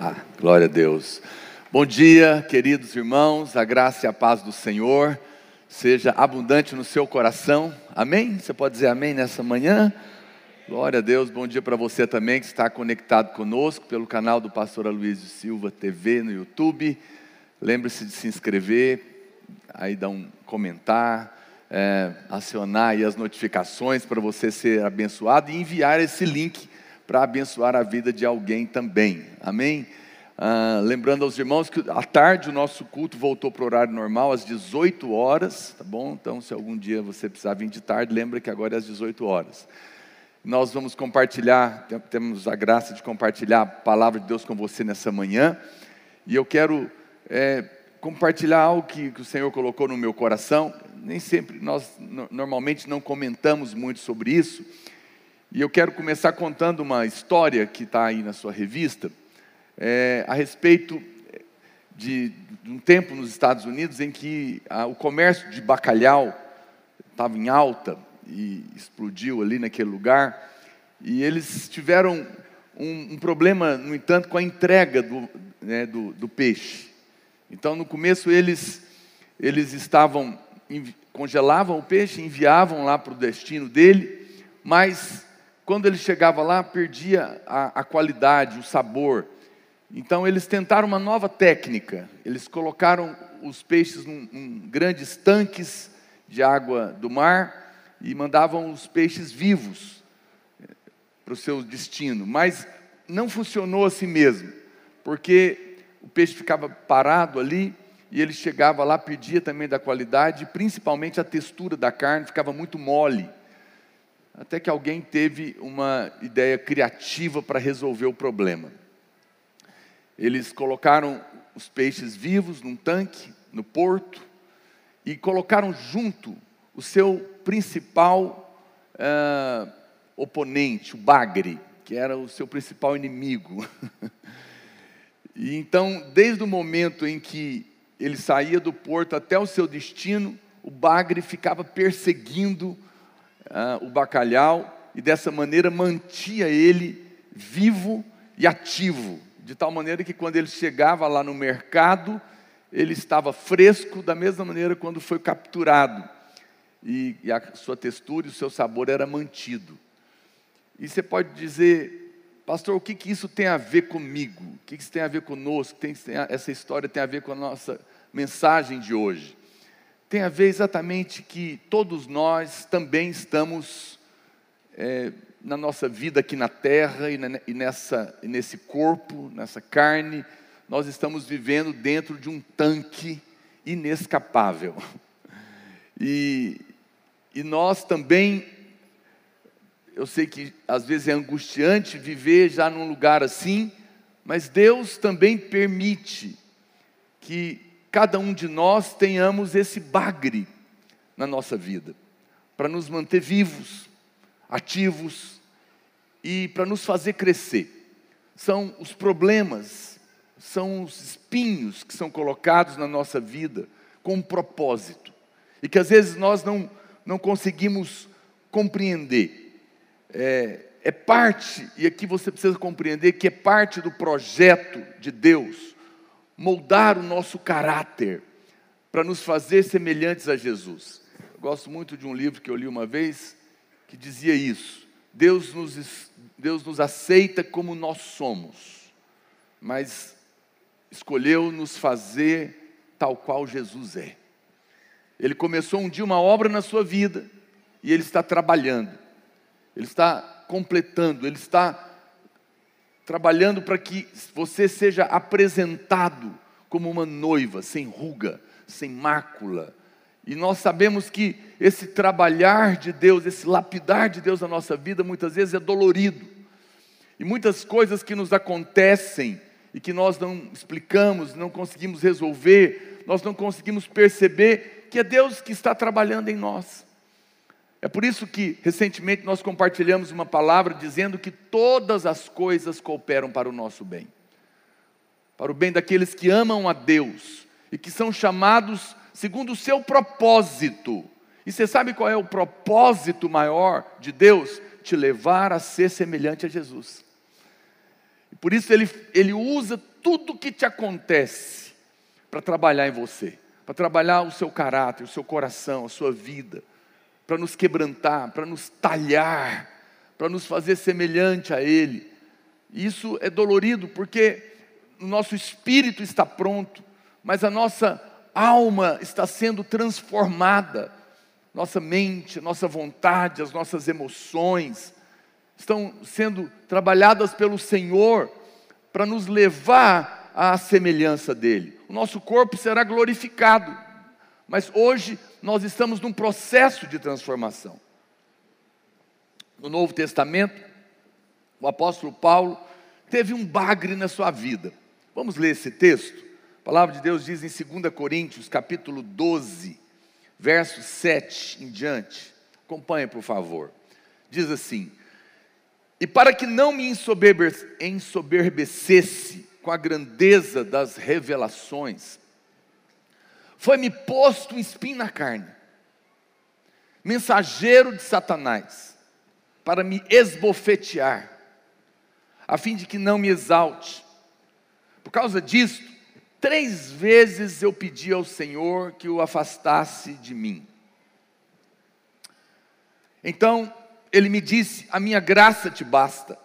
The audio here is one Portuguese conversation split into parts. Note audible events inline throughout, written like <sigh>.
Ah, glória a Deus. Bom dia, queridos irmãos, a graça e a paz do Senhor seja abundante no seu coração. Amém? Você pode dizer amém nessa manhã? Glória a Deus, bom dia para você também que está conectado conosco pelo canal do Pastor Aloysio Silva TV no YouTube. Lembre-se de se inscrever, aí dar um comentar, é, acionar as notificações para você ser abençoado e enviar esse link para abençoar a vida de alguém também. Amém? Ah, lembrando aos irmãos que à tarde o nosso culto voltou para o horário normal, às 18 horas, tá bom? Então, se algum dia você precisar vir de tarde, lembra que agora é às 18 horas. Nós vamos compartilhar, temos a graça de compartilhar a palavra de Deus com você nessa manhã, e eu quero é, compartilhar algo que, que o Senhor colocou no meu coração. Nem sempre, nós normalmente não comentamos muito sobre isso, e eu quero começar contando uma história que está aí na sua revista, é, a respeito de, de, um tempo nos Estados Unidos em que a, o comércio de bacalhau estava em alta e explodiu ali naquele lugar, e eles tiveram um, um problema, no entanto, com a entrega do, né, do, do peixe. Então, no começo, eles, eles estavam, congelavam o peixe, enviavam lá para o destino dele, mas quando ele chegava lá, perdia a, a qualidade, o sabor. Então eles tentaram uma nova técnica. Eles colocaram os peixes em, grandes tanques de água do mar e mandavam os peixes vivos eh, para o seu destino. Mas não funcionou assim mesmo, porque o peixe ficava parado ali e ele chegava lá, perdia também da qualidade, principalmente a textura da carne ficava muito mole. Até que alguém teve uma ideia criativa para resolver o problema. Eles colocaram os peixes vivos num tanque, no porto, e colocaram junto o seu principal uh, oponente, o bagre, que era o seu principal inimigo. <laughs> e então, desde o momento em que ele saía do porto até o seu destino, o bagre ficava perseguindo uh, o bacalhau e dessa maneira mantinha ele vivo e ativo, de tal maneira que quando ele chegava lá no mercado, ele estava fresco da mesma maneira quando foi capturado. E, e a sua textura e o seu sabor era mantido. E você pode dizer, pastor, o que, que isso tem a ver comigo? O que, que isso tem a ver conosco? Tem, tem, essa história tem a ver com a nossa mensagem de hoje tem a ver exatamente que todos nós também estamos é, na nossa vida aqui na terra e, na, e nessa, nesse corpo, nessa carne, nós estamos vivendo dentro de um tanque inescapável. <laughs> E, e nós também, eu sei que às vezes é angustiante viver já num lugar assim, mas Deus também permite que cada um de nós tenhamos esse bagre na nossa vida, para nos manter vivos, ativos e para nos fazer crescer. São os problemas, são os espinhos que são colocados na nossa vida com um propósito e que às vezes nós não, não conseguimos compreender. É, é parte, e aqui você precisa compreender que é parte do projeto de Deus moldar o nosso caráter para nos fazer semelhantes a Jesus. Eu gosto muito de um livro que eu li uma vez que dizia isso. Deus nos, Deus nos aceita como nós somos, mas escolheu nos fazer tal qual Jesus é. Ele começou um dia uma obra na sua vida e ele está trabalhando, ele está completando, ele está trabalhando para que você seja apresentado como uma noiva, sem ruga, sem mácula. E nós sabemos que esse trabalhar de Deus, esse lapidar de Deus na nossa vida, muitas vezes é dolorido. E muitas coisas que nos acontecem e que nós não explicamos, não conseguimos resolver, nós não conseguimos perceber que é Deus que está trabalhando em nós. É por isso que recentemente nós compartilhamos uma palavra dizendo que todas as coisas cooperam para o nosso bem. Para o bem daqueles que amam a Deus e que são chamados segundo o seu propósito. E você sabe qual é o propósito maior de Deus? Te levar a ser semelhante a Jesus. E por isso ele, ele usa tudo que te acontece para trabalhar em você, para trabalhar o seu caráter, o seu coração, a sua vida, para nos quebrantar, para nos talhar, para nos fazer semelhante a Ele. Isso é dolorido porque o nosso espírito está pronto, mas a nossa alma está sendo transformada. Nossa mente, nossa vontade, as nossas emoções estão sendo trabalhadas pelo Senhor para nos levar à semelhança dele. O nosso corpo será glorificado, mas hoje nós estamos num processo de transformação. No Novo Testamento, o apóstolo Paulo teve um bagre na sua vida. Vamos ler esse texto? A palavra de Deus diz em 2 Coríntios, capítulo 12, verso 7 em diante. Acompanhe, por favor. Diz assim: E para que não me ensoberbecesse com a grandeza das revelações, foi-me posto um espinho na carne, mensageiro de Satanás, para me esbofetear, a fim de que não me exalte. Por causa disto, três vezes eu pedi ao Senhor que o afastasse de mim. Então ele me disse: A minha graça te basta,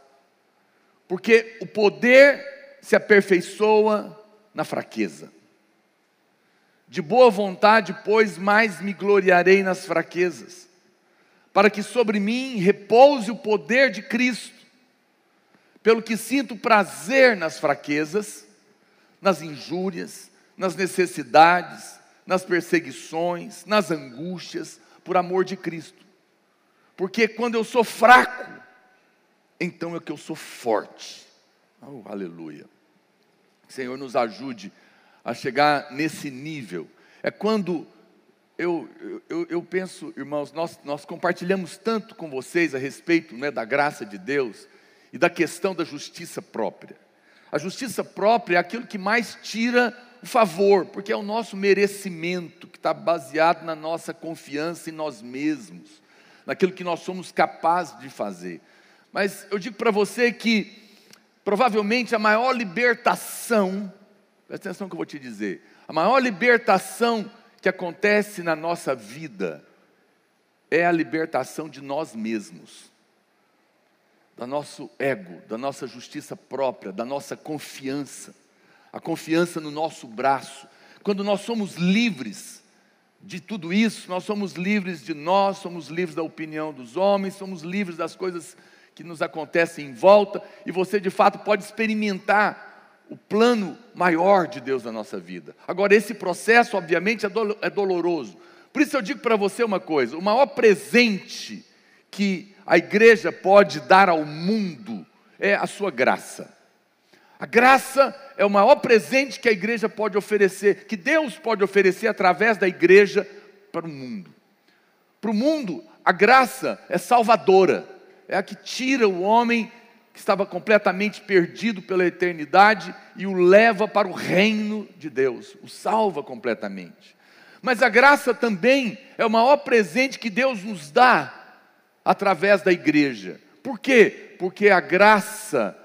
porque o poder se aperfeiçoa na fraqueza. De boa vontade, pois, mais me gloriarei nas fraquezas, para que sobre mim repouse o poder de Cristo. Pelo que sinto prazer nas fraquezas, nas injúrias, nas necessidades, nas perseguições, nas angústias, por amor de Cristo. Porque quando eu sou fraco, então é que eu sou forte. Oh, aleluia. Senhor, nos ajude a chegar nesse nível. É quando eu, eu, eu penso, irmãos, nós, nós compartilhamos tanto com vocês a respeito né, da graça de Deus e da questão da justiça própria. A justiça própria é aquilo que mais tira o favor, porque é o nosso merecimento, que está baseado na nossa confiança em nós mesmos, naquilo que nós somos capazes de fazer. Mas eu digo para você que provavelmente a maior libertação, presta atenção que eu vou te dizer, a maior libertação que acontece na nossa vida é a libertação de nós mesmos do nosso ego, da nossa justiça própria, da nossa confiança, a confiança no nosso braço. Quando nós somos livres de tudo isso, nós somos livres de nós, somos livres da opinião dos homens, somos livres das coisas que nos acontecem em volta, e você de fato pode experimentar o plano maior de Deus na nossa vida. Agora, esse processo, obviamente, é, é doloroso. Por isso eu digo para você uma coisa: o maior presente que a igreja pode dar ao mundo é a sua graça. A graça é o maior presente que a igreja pode oferecer, que Deus pode oferecer através da igreja para o mundo. Para o mundo, a graça é salvadora, é a que tira o homem que estava completamente perdido pela eternidade e o leva para o reino de Deus, o salva completamente. Mas a graça também é o maior presente que Deus nos dá através da igreja. Por quê? Porque a graça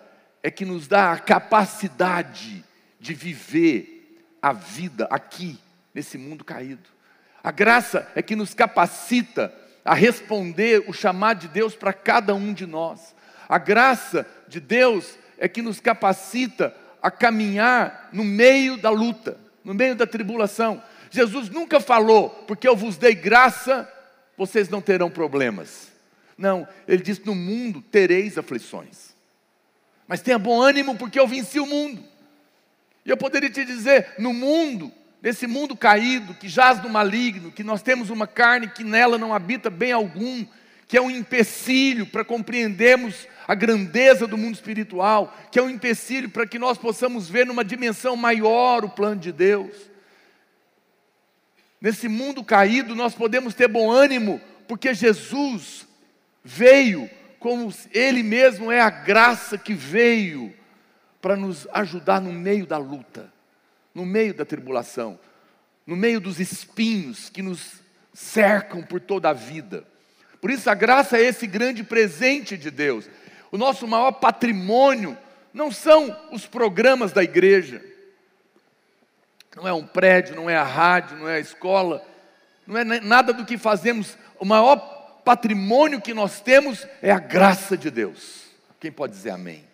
é que nos dá a capacidade de viver a vida aqui, nesse mundo caído. A graça é que nos capacita a responder o chamado de Deus para cada um de nós. A graça de Deus é que nos capacita a caminhar no meio da luta, no meio da tribulação. Jesus nunca falou, porque eu vos dei graça, vocês não terão problemas. Não, ele disse: No mundo tereis aflições, mas tenha bom ânimo, porque eu venci o mundo. E eu poderia te dizer: no mundo, nesse mundo caído, que jaz no maligno, que nós temos uma carne que nela não habita bem algum, que é um empecilho para compreendermos a grandeza do mundo espiritual, que é um empecilho para que nós possamos ver numa dimensão maior o plano de Deus. Nesse mundo caído, nós podemos ter bom ânimo, porque Jesus veio, como Ele mesmo é a graça que veio para nos ajudar no meio da luta, no meio da tribulação, no meio dos espinhos que nos cercam por toda a vida. Por isso a graça é esse grande presente de Deus. O nosso maior patrimônio não são os programas da igreja, não é um prédio, não é a rádio, não é a escola, não é nada do que fazemos. O maior patrimônio que nós temos é a graça de Deus. Quem pode dizer amém?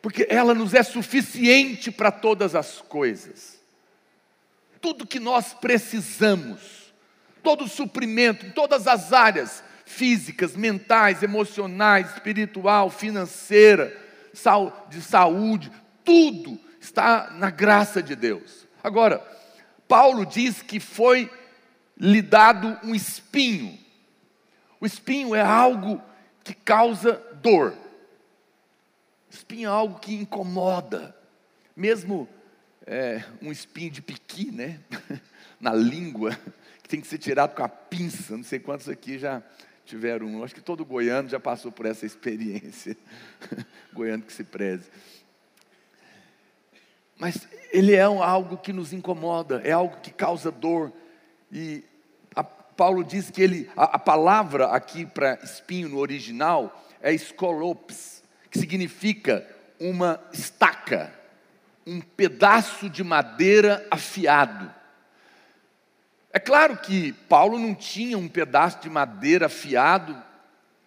Porque ela nos é suficiente para todas as coisas. Tudo que nós precisamos, todo o suprimento, em todas as áreas, físicas, mentais, emocionais, espiritual, financeira, de saúde, tudo está na graça de Deus. Agora, Paulo diz que foi lhe dado um espinho. O espinho é algo que causa dor. Espinho é algo que incomoda. Mesmo é, um espinho de piqui, né? <laughs> Na língua, tem que ser tirado com a pinça. Não sei quantos aqui já tiveram um. Acho que todo goiano já passou por essa experiência. <laughs> goiano que se preze. Mas ele é algo que nos incomoda, é algo que causa dor. E Paulo diz que ele, a, a palavra aqui para espinho no original é escolopes, que significa uma estaca, um pedaço de madeira afiado. É claro que Paulo não tinha um pedaço de madeira afiado,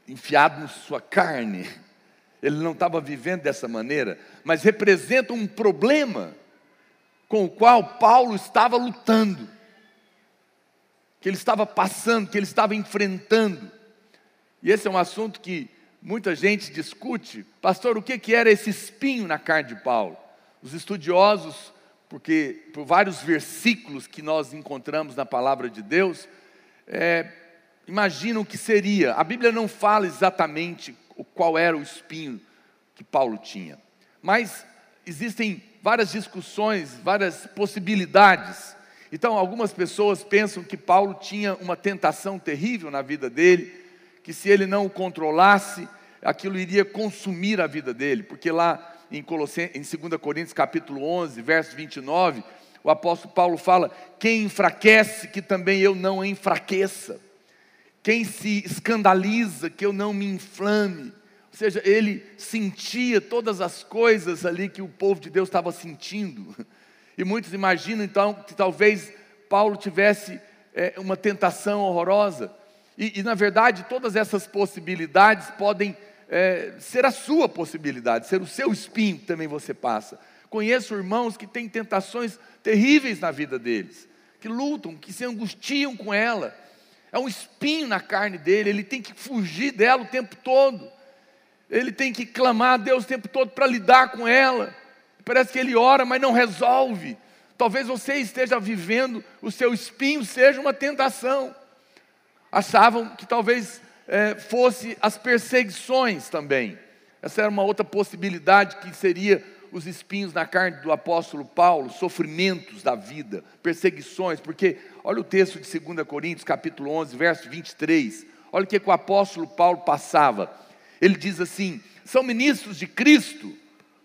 enfiado na sua carne. Ele não estava vivendo dessa maneira, mas representa um problema com o qual Paulo estava lutando, que ele estava passando, que ele estava enfrentando. E esse é um assunto que muita gente discute. Pastor, o que, que era esse espinho na carne de Paulo? Os estudiosos porque por vários versículos que nós encontramos na palavra de Deus, é, imaginam o que seria. A Bíblia não fala exatamente qual era o espinho que Paulo tinha, mas existem várias discussões, várias possibilidades. Então, algumas pessoas pensam que Paulo tinha uma tentação terrível na vida dele, que se ele não o controlasse, aquilo iria consumir a vida dele, porque lá em, em 2 Coríntios capítulo 11, verso 29, o apóstolo Paulo fala: quem enfraquece, que também eu não enfraqueça. Quem se escandaliza, que eu não me inflame. Ou seja, ele sentia todas as coisas ali que o povo de Deus estava sentindo. E muitos imaginam então que talvez Paulo tivesse é, uma tentação horrorosa. E, e, na verdade, todas essas possibilidades podem é, ser a sua possibilidade, ser o seu espinho que também você passa. Conheço irmãos que têm tentações terríveis na vida deles, que lutam, que se angustiam com ela. É um espinho na carne dele, ele tem que fugir dela o tempo todo. Ele tem que clamar a Deus o tempo todo para lidar com ela. Parece que ele ora, mas não resolve. Talvez você esteja vivendo, o seu espinho seja uma tentação. Achavam que talvez é, fosse as perseguições também. Essa era uma outra possibilidade que seria os espinhos na carne do apóstolo Paulo, sofrimentos da vida, perseguições, porque olha o texto de 2 Coríntios, capítulo 11, verso 23. Olha o que, que o apóstolo Paulo passava. Ele diz assim: são ministros de Cristo,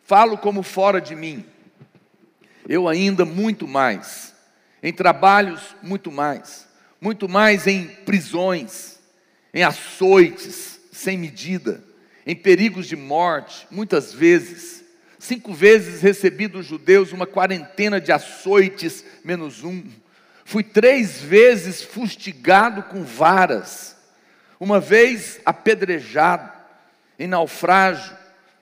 falo como fora de mim. Eu ainda muito mais, em trabalhos muito mais, muito mais em prisões, em açoites sem medida, em perigos de morte, muitas vezes. Cinco vezes recebi dos judeus uma quarentena de açoites menos um. Fui três vezes fustigado com varas, uma vez apedrejado, em naufrágio,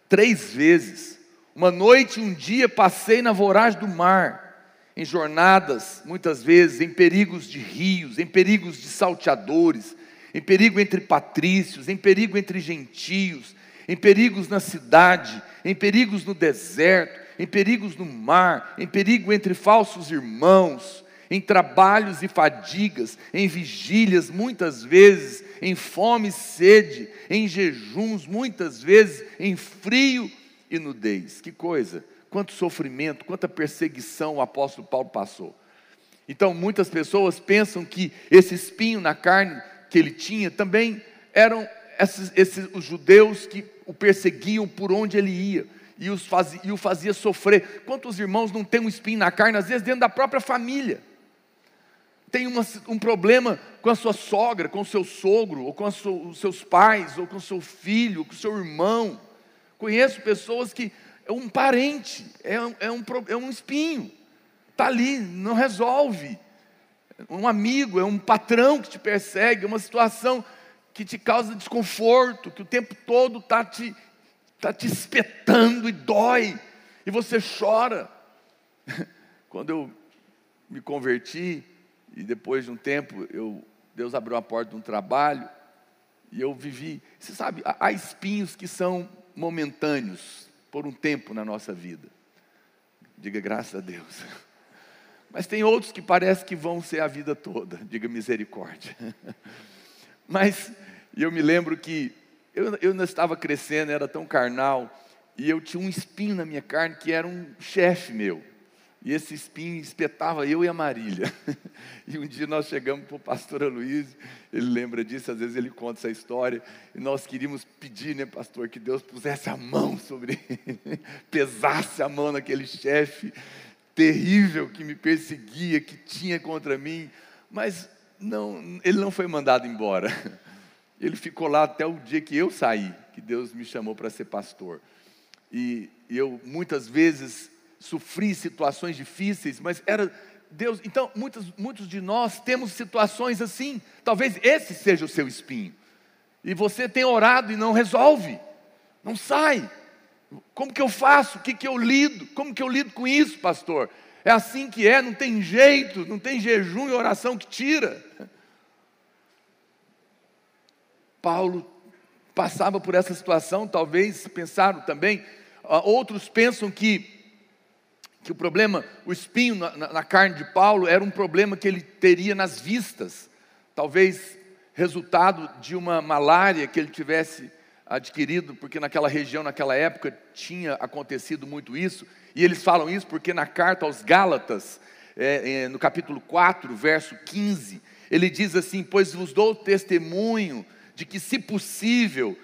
três vezes. Uma noite e um dia passei na voragem do mar, em jornadas, muitas vezes, em perigos de rios, em perigos de salteadores, em perigo entre patrícios, em perigo entre gentios, em perigos na cidade, em perigos no deserto, em perigos no mar, em perigo entre falsos irmãos, em trabalhos e fadigas, em vigílias, muitas vezes, em fome e sede, em jejuns, muitas vezes, em frio e nudez. Que coisa! Quanto sofrimento, quanta perseguição o apóstolo Paulo passou. Então, muitas pessoas pensam que esse espinho na carne que ele tinha também eram esses, esses, os judeus que o perseguiam por onde ele ia e, os fazia, e o fazia sofrer. Quantos irmãos não têm um espinho na carne, às vezes dentro da própria família? Tem uma, um problema com a sua sogra, com o seu sogro, ou com os seus pais, ou com o seu filho, ou com o seu irmão. Conheço pessoas que é um parente, é um, é um, é um espinho, está ali, não resolve. Um amigo, é um patrão que te persegue, é uma situação que te causa desconforto, que o tempo todo está te, tá te espetando e dói, e você chora. <laughs> Quando eu me converti, e depois de um tempo, eu, Deus abriu a porta de um trabalho, e eu vivi. Você sabe, há espinhos que são momentâneos, por um tempo na nossa vida. Diga graças a Deus. <laughs> Mas tem outros que parece que vão ser a vida toda. <laughs> Diga misericórdia. <laughs> Mas eu me lembro que eu, eu não estava crescendo, era tão carnal, e eu tinha um espinho na minha carne que era um chefe meu. E esse espinho espetava eu e a Marília. <laughs> E um dia nós chegamos para o pastor Luiz, ele lembra disso, às vezes ele conta essa história, e nós queríamos pedir, né, pastor, que Deus pusesse a mão sobre ele, pesasse a mão naquele chefe terrível que me perseguia, que tinha contra mim, mas não, ele não foi mandado embora. <laughs> Ele ficou lá até o dia que eu saí, que Deus me chamou para ser pastor. E, eu muitas vezes sofri situações difíceis, mas era Deus. Então, muitos, muitos de nós temos situações assim. Talvez esse seja o seu espinho. E você tem orado e não resolve, não sai. Como que eu faço? O que, que eu lido? Como que eu lido com isso, pastor? É assim que é, não tem jeito, não tem jejum e oração que tira. Paulo passava por essa situação, talvez pensaram também, outros pensam que que o problema, o espinho na, na, carne de Paulo era um problema que ele teria nas vistas, talvez resultado de uma malária que ele tivesse adquirido, porque naquela região, naquela época, tinha acontecido muito isso, e eles falam isso porque na carta aos Gálatas, é, é, no capítulo 4, verso 15, ele diz assim: Pois vos dou testemunho de que, se possível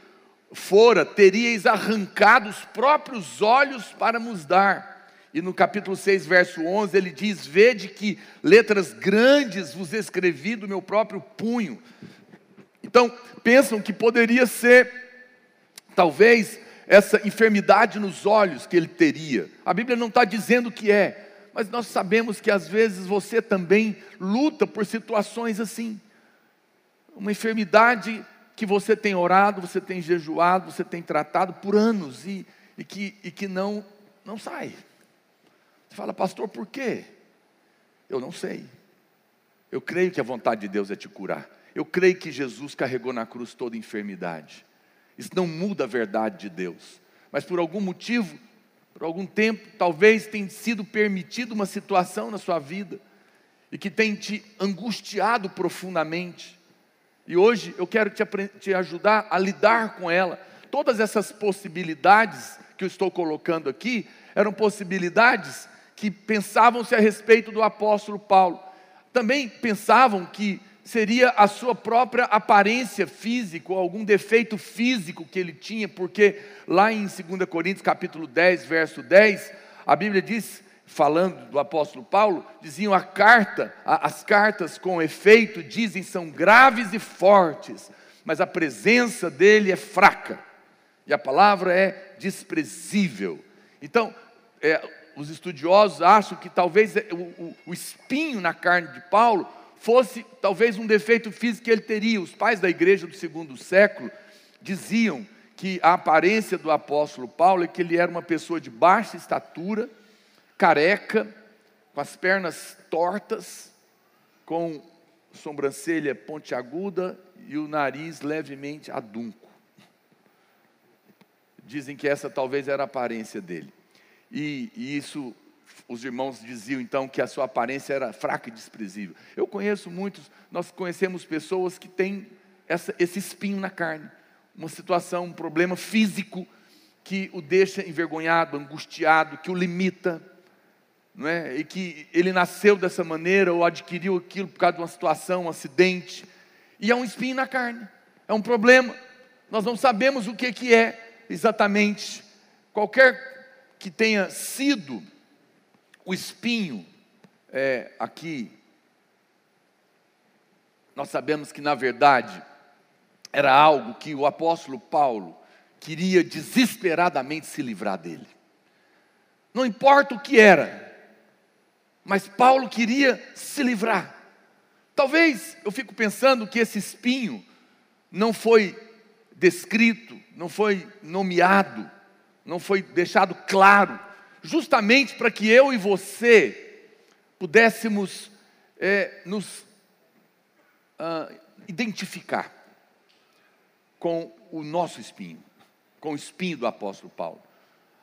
fora, teríeis arrancado os próprios olhos para nos dar e no capítulo 6, verso 11, ele diz: Vede que letras grandes vos escrevi do meu próprio punho. Então, pensam que poderia ser, talvez, essa enfermidade nos olhos que ele teria. A Bíblia não está dizendo que é, mas nós sabemos que às vezes você também luta por situações assim. Uma enfermidade que você tem orado, você tem jejuado, você tem tratado por anos e, e, que, e que não, não sai. Você fala, pastor, por quê? Eu não sei. Eu creio que a vontade de Deus é te curar. Eu creio que Jesus carregou na cruz toda enfermidade. Isso não muda a verdade de Deus. Mas por algum motivo, por algum tempo, talvez tenha sido permitido uma situação na sua vida e que tem te angustiado profundamente. E hoje eu quero te, te ajudar a lidar com ela. Todas essas possibilidades que eu estou colocando aqui eram possibilidades que pensavam-se a respeito do apóstolo Paulo. Também pensavam que seria a sua própria aparência física, ou algum defeito físico que ele tinha, porque lá em 2 Coríntios capítulo 10, verso 10, a Bíblia diz, falando do apóstolo Paulo, diziam a carta, as cartas com efeito dizem são graves e fortes, mas a presença dele é fraca, e a palavra é desprezível. Então, é, os estudiosos acham que talvez o, o, o espinho na carne de Paulo fosse talvez um defeito físico que ele teria. Os pais da igreja do segundo século diziam que a aparência do apóstolo Paulo é que ele era uma pessoa de baixa estatura, careca, com as pernas tortas, com sobrancelha pontiaguda e o nariz levemente adunco. Dizem que essa talvez era a aparência dele. E, e isso, os irmãos diziam então que a sua aparência era fraca e desprezível. Eu conheço muitos, nós conhecemos pessoas que têm essa, esse espinho na carne, uma situação, um problema físico que o deixa envergonhado, angustiado, que o limita, não é? E que ele nasceu dessa maneira ou adquiriu aquilo por causa de uma situação, um acidente, e é um espinho na carne, é um problema. Nós não sabemos o que, que é exatamente. Qualquer que tenha sido o espinho é, aqui, nós sabemos que na verdade era algo que o apóstolo Paulo queria desesperadamente se livrar dele. Não importa o que era, mas Paulo queria se livrar. Talvez eu fico pensando que esse espinho não foi descrito, não foi nomeado, não foi deixado claro, justamente para que eu e você pudéssemos é, nos ah, identificar com o nosso espinho, com o espinho do apóstolo Paulo.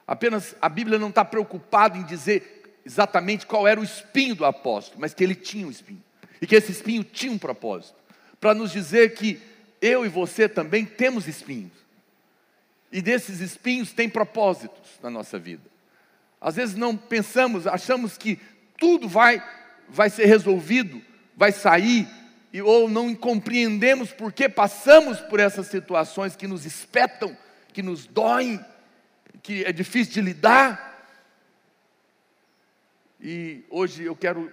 Apenas a Bíblia não está preocupada em dizer exatamente qual era o espinho do apóstolo, mas que ele tinha um espinho e que esse espinho tinha um propósito para nos dizer que eu e você também temos espinhos. E desses espinhos tem propósitos na nossa vida. Às vezes não pensamos, achamos que tudo vai vai ser resolvido, vai sair, e, ou não compreendemos por que passamos por essas situações que nos espetam, que nos doem, que é difícil de lidar. E hoje eu quero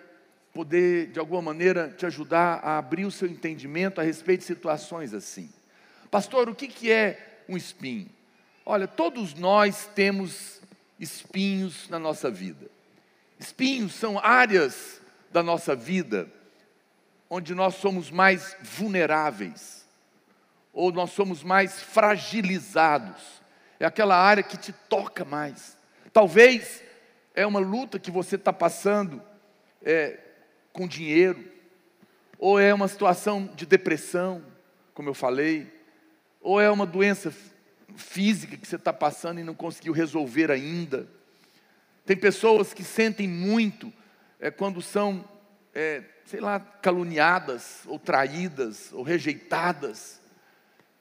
poder, de alguma maneira, te ajudar a abrir o seu entendimento a respeito de situações assim. Pastor, o que é um espinho? Olha, todos nós temos espinhos na nossa vida. Espinhos são áreas da nossa vida onde nós somos mais vulneráveis, ou nós somos mais fragilizados. É aquela área que te toca mais. Talvez é uma luta que você está passando é, com dinheiro, ou é uma situação de depressão, como eu falei, ou é uma doença física que você está passando e não conseguiu resolver ainda. Tem pessoas que sentem muito é, quando são, é, sei lá, caluniadas, ou traídas, ou rejeitadas.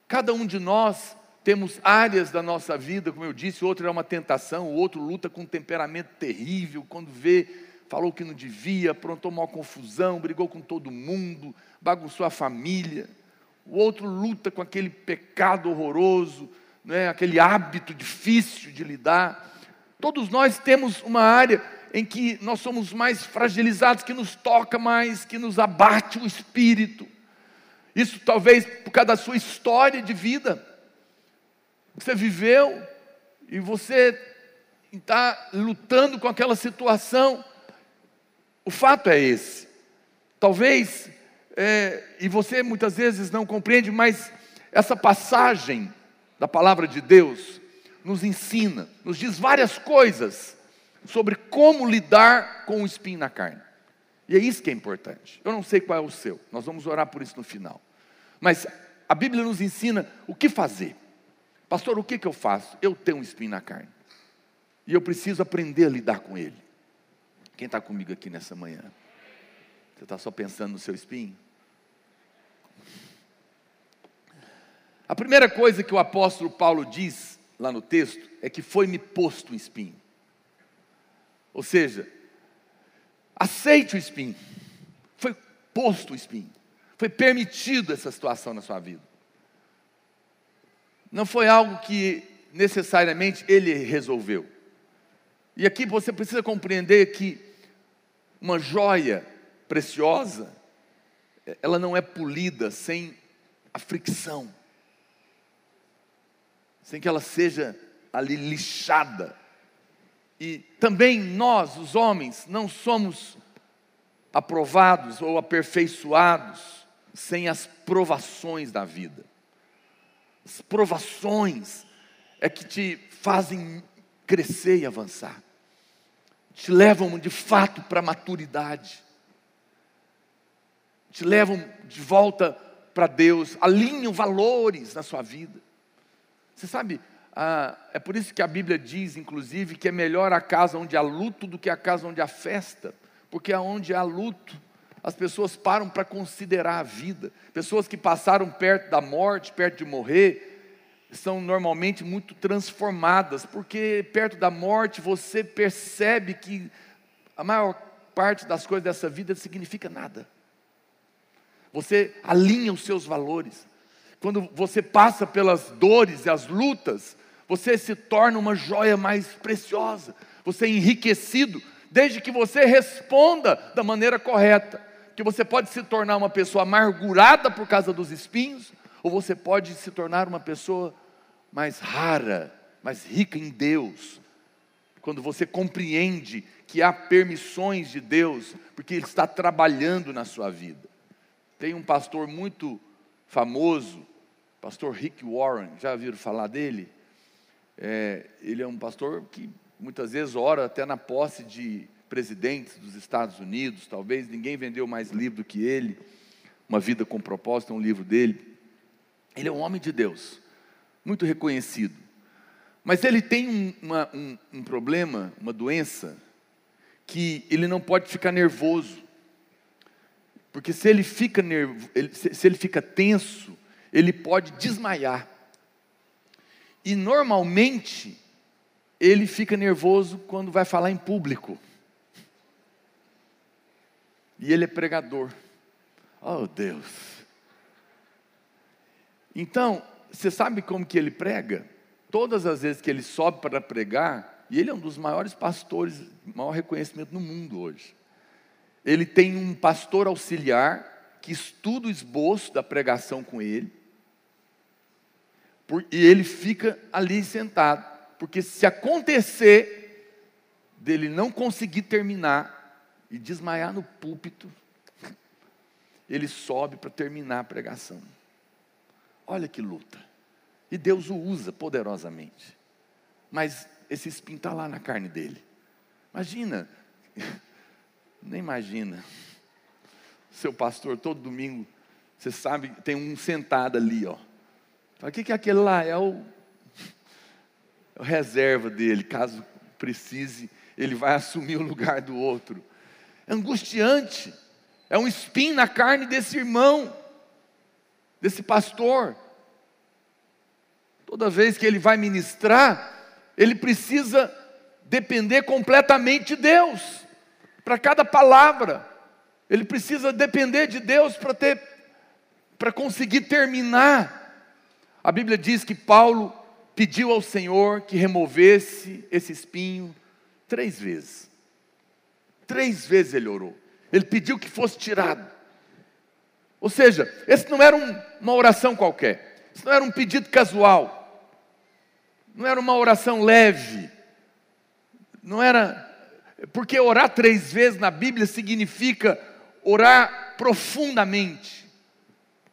Cada um de nós temos áreas da nossa vida, como eu disse, outro é uma tentação, o outro luta com um temperamento terrível, quando vê falou que não devia, aprontou uma confusão, brigou com todo mundo, bagunçou a família. O outro luta com aquele pecado horroroso, né, aquele hábito difícil de lidar. Todos nós temos uma área em que nós somos mais fragilizados, que nos toca mais, que nos abate o espírito. Isso talvez por causa da sua história de vida. Você viveu e você está lutando com aquela situação. O fato é esse. Talvez, é, e você muitas vezes não compreende, mas essa passagem da palavra de Deus nos ensina, nos diz várias coisas sobre como lidar com o espinho na carne. E é isso que é importante. Eu não sei qual é o seu, nós vamos orar por isso no final. Mas a Bíblia nos ensina o que fazer. Pastor, o que, que eu faço? Eu tenho um espinho na carne. E eu preciso aprender a lidar com ele. Quem está comigo aqui nessa manhã? Você está só pensando no seu espinho? A primeira coisa que o apóstolo Paulo diz lá no texto é que foi-me posto um espinho. Ou seja, aceite o espinho. Foi posto o espinho. Foi permitido essa situação na sua vida. Não foi algo que necessariamente ele resolveu. E aqui você precisa compreender que uma joia preciosa, ela não é polida sem a fricção, sem que ela seja ali lixada. E também nós, os homens, não somos aprovados ou aperfeiçoados sem as provações da vida. As provações é que te fazem crescer e avançar te levam de fato para a maturidade, te levam de volta para Deus, alinham valores na sua vida. Você sabe, ah, é por isso que a Bíblia diz, inclusive, que é melhor a casa onde há luto do que a casa onde há festa, porque aonde há luto, as pessoas param para considerar a vida. Pessoas que passaram perto da morte, perto de morrer, são normalmente muito transformadas, porque perto da morte você percebe que a maior parte das coisas dessa vida significa nada. Você alinha os seus valores. Quando você passa pelas dores e as lutas, você se torna uma joia mais preciosa. Você é enriquecido, desde que você responda da maneira correta. Que você pode se tornar uma pessoa amargurada por causa dos espinhos, ou você pode se tornar uma pessoa mais rara, mais rica em Deus. Quando você compreende que há permissões de Deus, porque Ele está trabalhando na sua vida. Tem um pastor muito famoso, pastor Rick Warren, já ouviram falar dele? É, ele é um pastor que muitas vezes ora até na posse de presidentes dos Estados Unidos, talvez ninguém vendeu mais livro do que ele. Uma Vida com Propósito, é um livro dele. Ele é um homem de Deus, muito reconhecido. Mas ele tem um, uma, um, um problema, uma doença, que ele não pode ficar nervoso. Porque se ele fica nervo, se ele fica tenso, ele pode desmaiar. E normalmente ele fica nervoso quando vai falar em público. E ele é pregador. Oh, Deus. Então, você sabe como que ele prega? Todas as vezes que ele sobe para pregar, e ele é um dos maiores pastores, maior reconhecimento no mundo hoje. Ele tem um pastor auxiliar que estuda o esboço da pregação com ele. e ele fica ali sentado, porque se acontecer dele não conseguir terminar, e desmaiar no púlpito, <laughs> ele sobe para terminar a pregação. Olha que luta. E Deus o usa poderosamente. Mas esse espinho está lá na carne dele. Imagina, nem imagina. Seu pastor, todo domingo, você sabe, tem um sentado ali, ó. Fala, o que, é aquele lá? É o, é o reserva dele, caso precise, ele vai assumir o lugar do outro angustiante, é um espinho na carne desse irmão, desse pastor. Toda vez que ele vai ministrar, ele precisa depender completamente de Deus, para cada palavra. Ele precisa depender de Deus para ter para conseguir terminar. A Bíblia diz que Paulo pediu ao Senhor que removesse esse espinho três vezes. Três vezes ele orou. Ele pediu que fosse tirado. Ou seja, esse não era um, uma oração qualquer. Isso não era um pedido casual. Não era uma oração leve. Não era. Porque orar três vezes na Bíblia significa orar profundamente.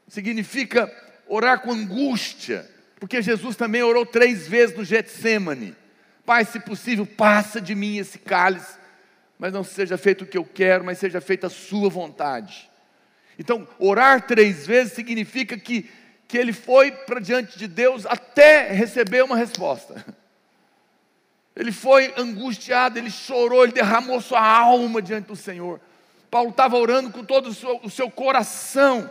Significa orar com angústia. Porque Jesus também orou três vezes no Getsemane. Pai, se possível, passa de mim esse cálice mas não seja feito o que eu quero, mas seja feita a sua vontade. Então, orar três vezes significa que, que ele foi para diante de Deus até receber uma resposta. <laughs> Ele foi angustiado, ele chorou, ele derramou sua alma diante do Senhor. Paulo estava orando com todo o seu, o seu coração.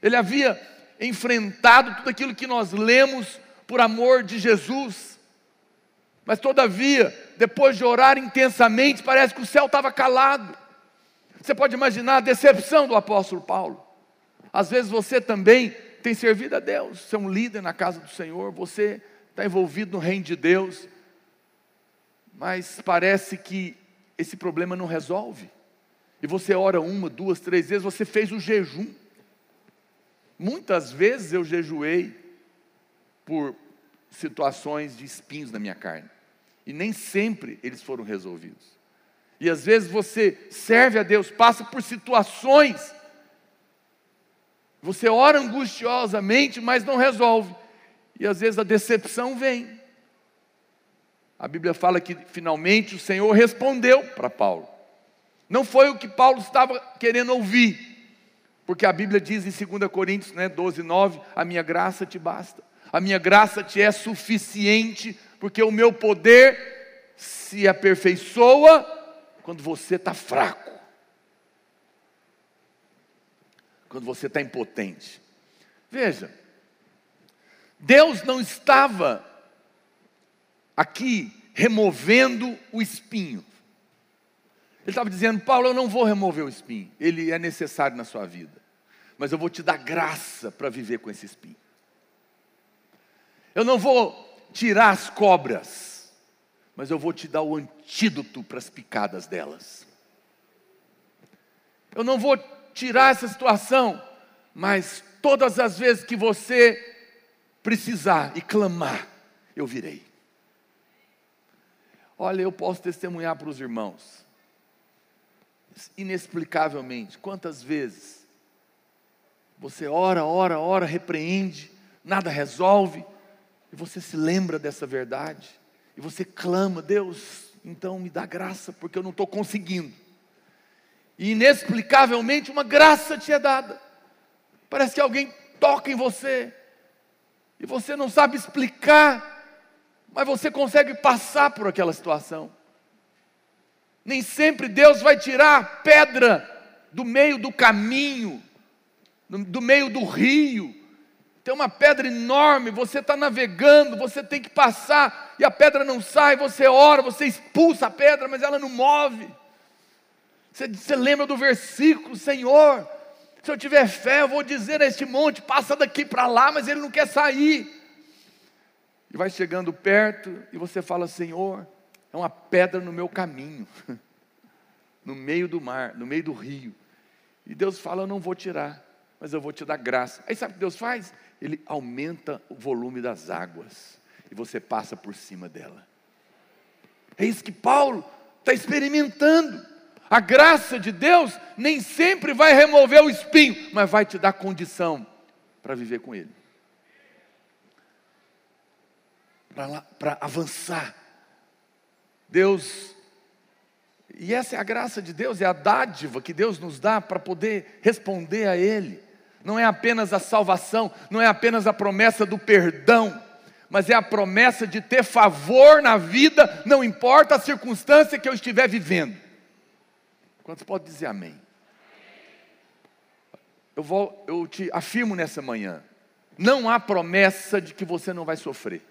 Ele havia enfrentado tudo aquilo que nós lemos por amor de Jesus. Mas todavia, depois de orar intensamente, parece que o céu estava calado. Você pode imaginar a decepção do apóstolo Paulo. Às vezes você também tem servido a Deus, você é um líder na casa do Senhor, você está envolvido no reino de Deus, mas parece que esse problema não resolve. E você ora uma, duas, três vezes, você fez o jejum. Muitas vezes eu jejuei por situações de espinhos na minha carne. E nem sempre eles foram resolvidos. E às vezes você serve a Deus, passa por situações, você ora angustiosamente, mas não resolve. E às vezes a decepção vem. A Bíblia fala que finalmente o Senhor respondeu para Paulo. Não foi o que Paulo estava querendo ouvir, porque a Bíblia diz em 2 Coríntios né, 12, 9: A minha graça te basta, a minha graça te é suficiente porque o meu poder se aperfeiçoa quando você está fraco, quando você está impotente. Veja, Deus não estava aqui removendo o espinho. Ele estava dizendo, Paulo, eu não vou remover o espinho, ele é necessário na sua vida, mas eu vou te dar graça para viver com esse espinho. Eu não vou tirar as cobras, mas eu vou te dar o antídoto para as picadas delas. Eu não vou tirar essa situação, mas todas as vezes que você precisar e clamar, eu virei. Olha, eu posso testemunhar para os irmãos, inexplicavelmente, quantas vezes você ora, ora, ora, repreende, nada resolve, e você se lembra dessa verdade, e você clama, Deus, então me dá graça, porque eu não estou conseguindo. E inexplicavelmente uma graça te é dada. Parece que alguém toca em você, e você não sabe explicar mas você consegue passar por aquela situação. Nem sempre Deus vai tirar a pedra do meio do caminho, do meio do rio. Tem uma pedra enorme, você está navegando, você tem que passar e a pedra não sai, você ora, você expulsa a pedra, mas ela não move. Você, você lembra do versículo, Senhor, se eu tiver fé, eu vou dizer a este monte: passa daqui para lá, mas ele não quer sair e vai chegando perto e você fala: Senhor, é uma pedra no meu caminho, <laughs> no meio do mar, no meio do rio. E Deus fala: Eu não vou tirar, mas eu vou te dar graça. Aí sabe o que Deus faz? Ele aumenta o volume das águas e você passa por cima dela. É isso que Paulo está experimentando. A graça de Deus nem sempre vai remover o espinho, mas vai te dar condição para viver com ele. Para avançar. Deus, e essa é a graça de Deus, é a dádiva que Deus nos dá para poder responder a Ele. Não é apenas a salvação, não é apenas a promessa do perdão, mas é a promessa de ter favor na vida, não importa a circunstância que eu estiver vivendo. Quantos podem dizer amém? Eu, vou, eu te afirmo nessa manhã: não há promessa de que você não vai sofrer.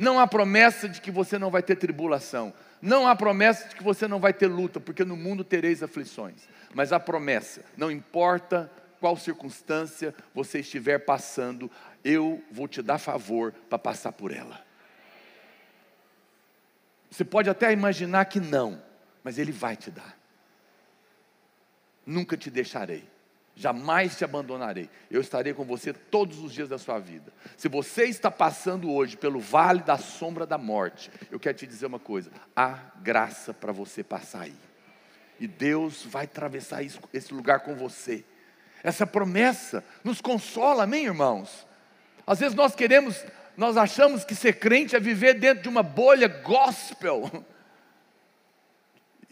Não há promessa de que você não vai ter tribulação. Não há promessa de que você não vai ter luta, porque no mundo tereis aflições. Mas há promessa, não importa qual circunstância você estiver passando, eu vou te dar favor para passar por ela. Você pode até imaginar que não, mas Ele vai te dar. Nunca te deixarei jamais te abandonarei. Eu estarei com você todos os dias da sua vida. Se você está passando hoje pelo vale da sombra da morte, eu quero te dizer uma coisa: há graça para você passar aí. E Deus vai atravessar esse lugar com você. Essa promessa nos consola, amém, irmãos? Às vezes nós queremos, nós achamos que ser crente é viver dentro de uma bolha gospel. <laughs>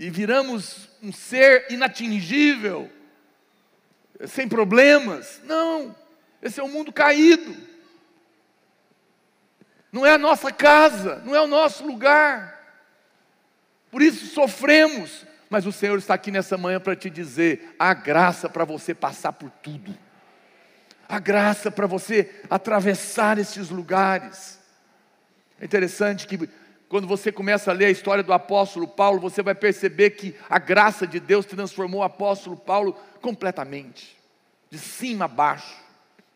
E viramos um ser inatingível sem problemas. Não, esse é um mundo caído. Não é a nossa casa, não é o nosso lugar. Por isso sofremos, mas o Senhor está aqui nessa manhã para te dizer: há graça para você passar por tudo, há graça para você atravessar esses lugares. É interessante que quando você começa a ler a história do apóstolo Paulo, você vai perceber que a graça de Deus transformou o apóstolo Paulo completamente, de cima a baixo,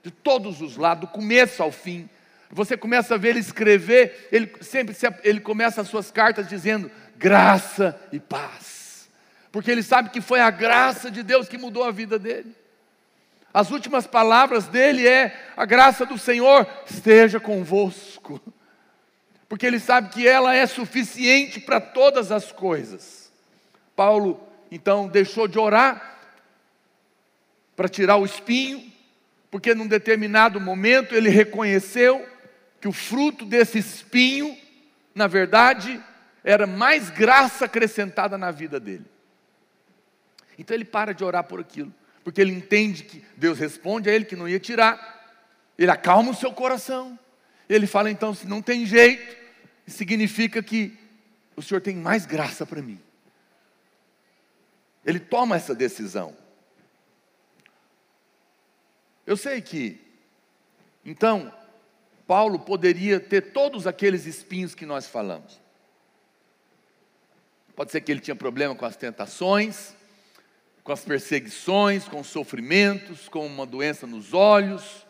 de todos os lados, do começo ao fim. Você começa a ver ele escrever, ele sempre ele começa as suas cartas dizendo graça e paz, porque ele sabe que foi a graça de Deus que mudou a vida dele. As últimas palavras dele é: a graça do Senhor esteja convosco, porque ele sabe que ela é suficiente para todas as coisas. Paulo então deixou de orar para tirar o espinho, porque num determinado momento ele reconheceu que o fruto desse espinho, na verdade, era mais graça acrescentada na vida dele. Então ele para de orar por aquilo, porque ele entende que Deus responde a ele que não ia tirar, ele acalma o seu coração, ele fala então: se não tem jeito, significa que o Senhor tem mais graça para mim. Ele toma essa decisão. Eu sei que, então, Paulo poderia ter todos aqueles espinhos que nós falamos. Pode ser que ele tinha problema com as tentações, com as perseguições, com os sofrimentos, com uma doença nos olhos,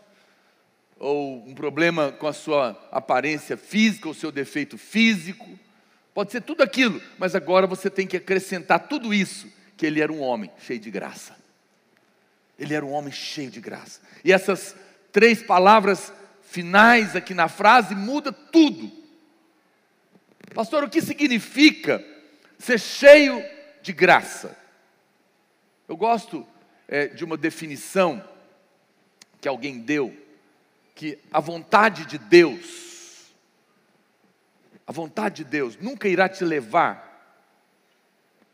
ou um problema com a sua aparência física, o seu defeito físico. Pode ser tudo aquilo, mas agora você tem que acrescentar tudo isso, que ele era um homem cheio de graça. Ele era um homem cheio de graça. E essas três palavras finais aqui na frase muda tudo. Pastor, o que significa ser cheio de graça? Eu gosto é, de uma definição que alguém deu, que a vontade de Deus, a vontade de Deus nunca irá te levar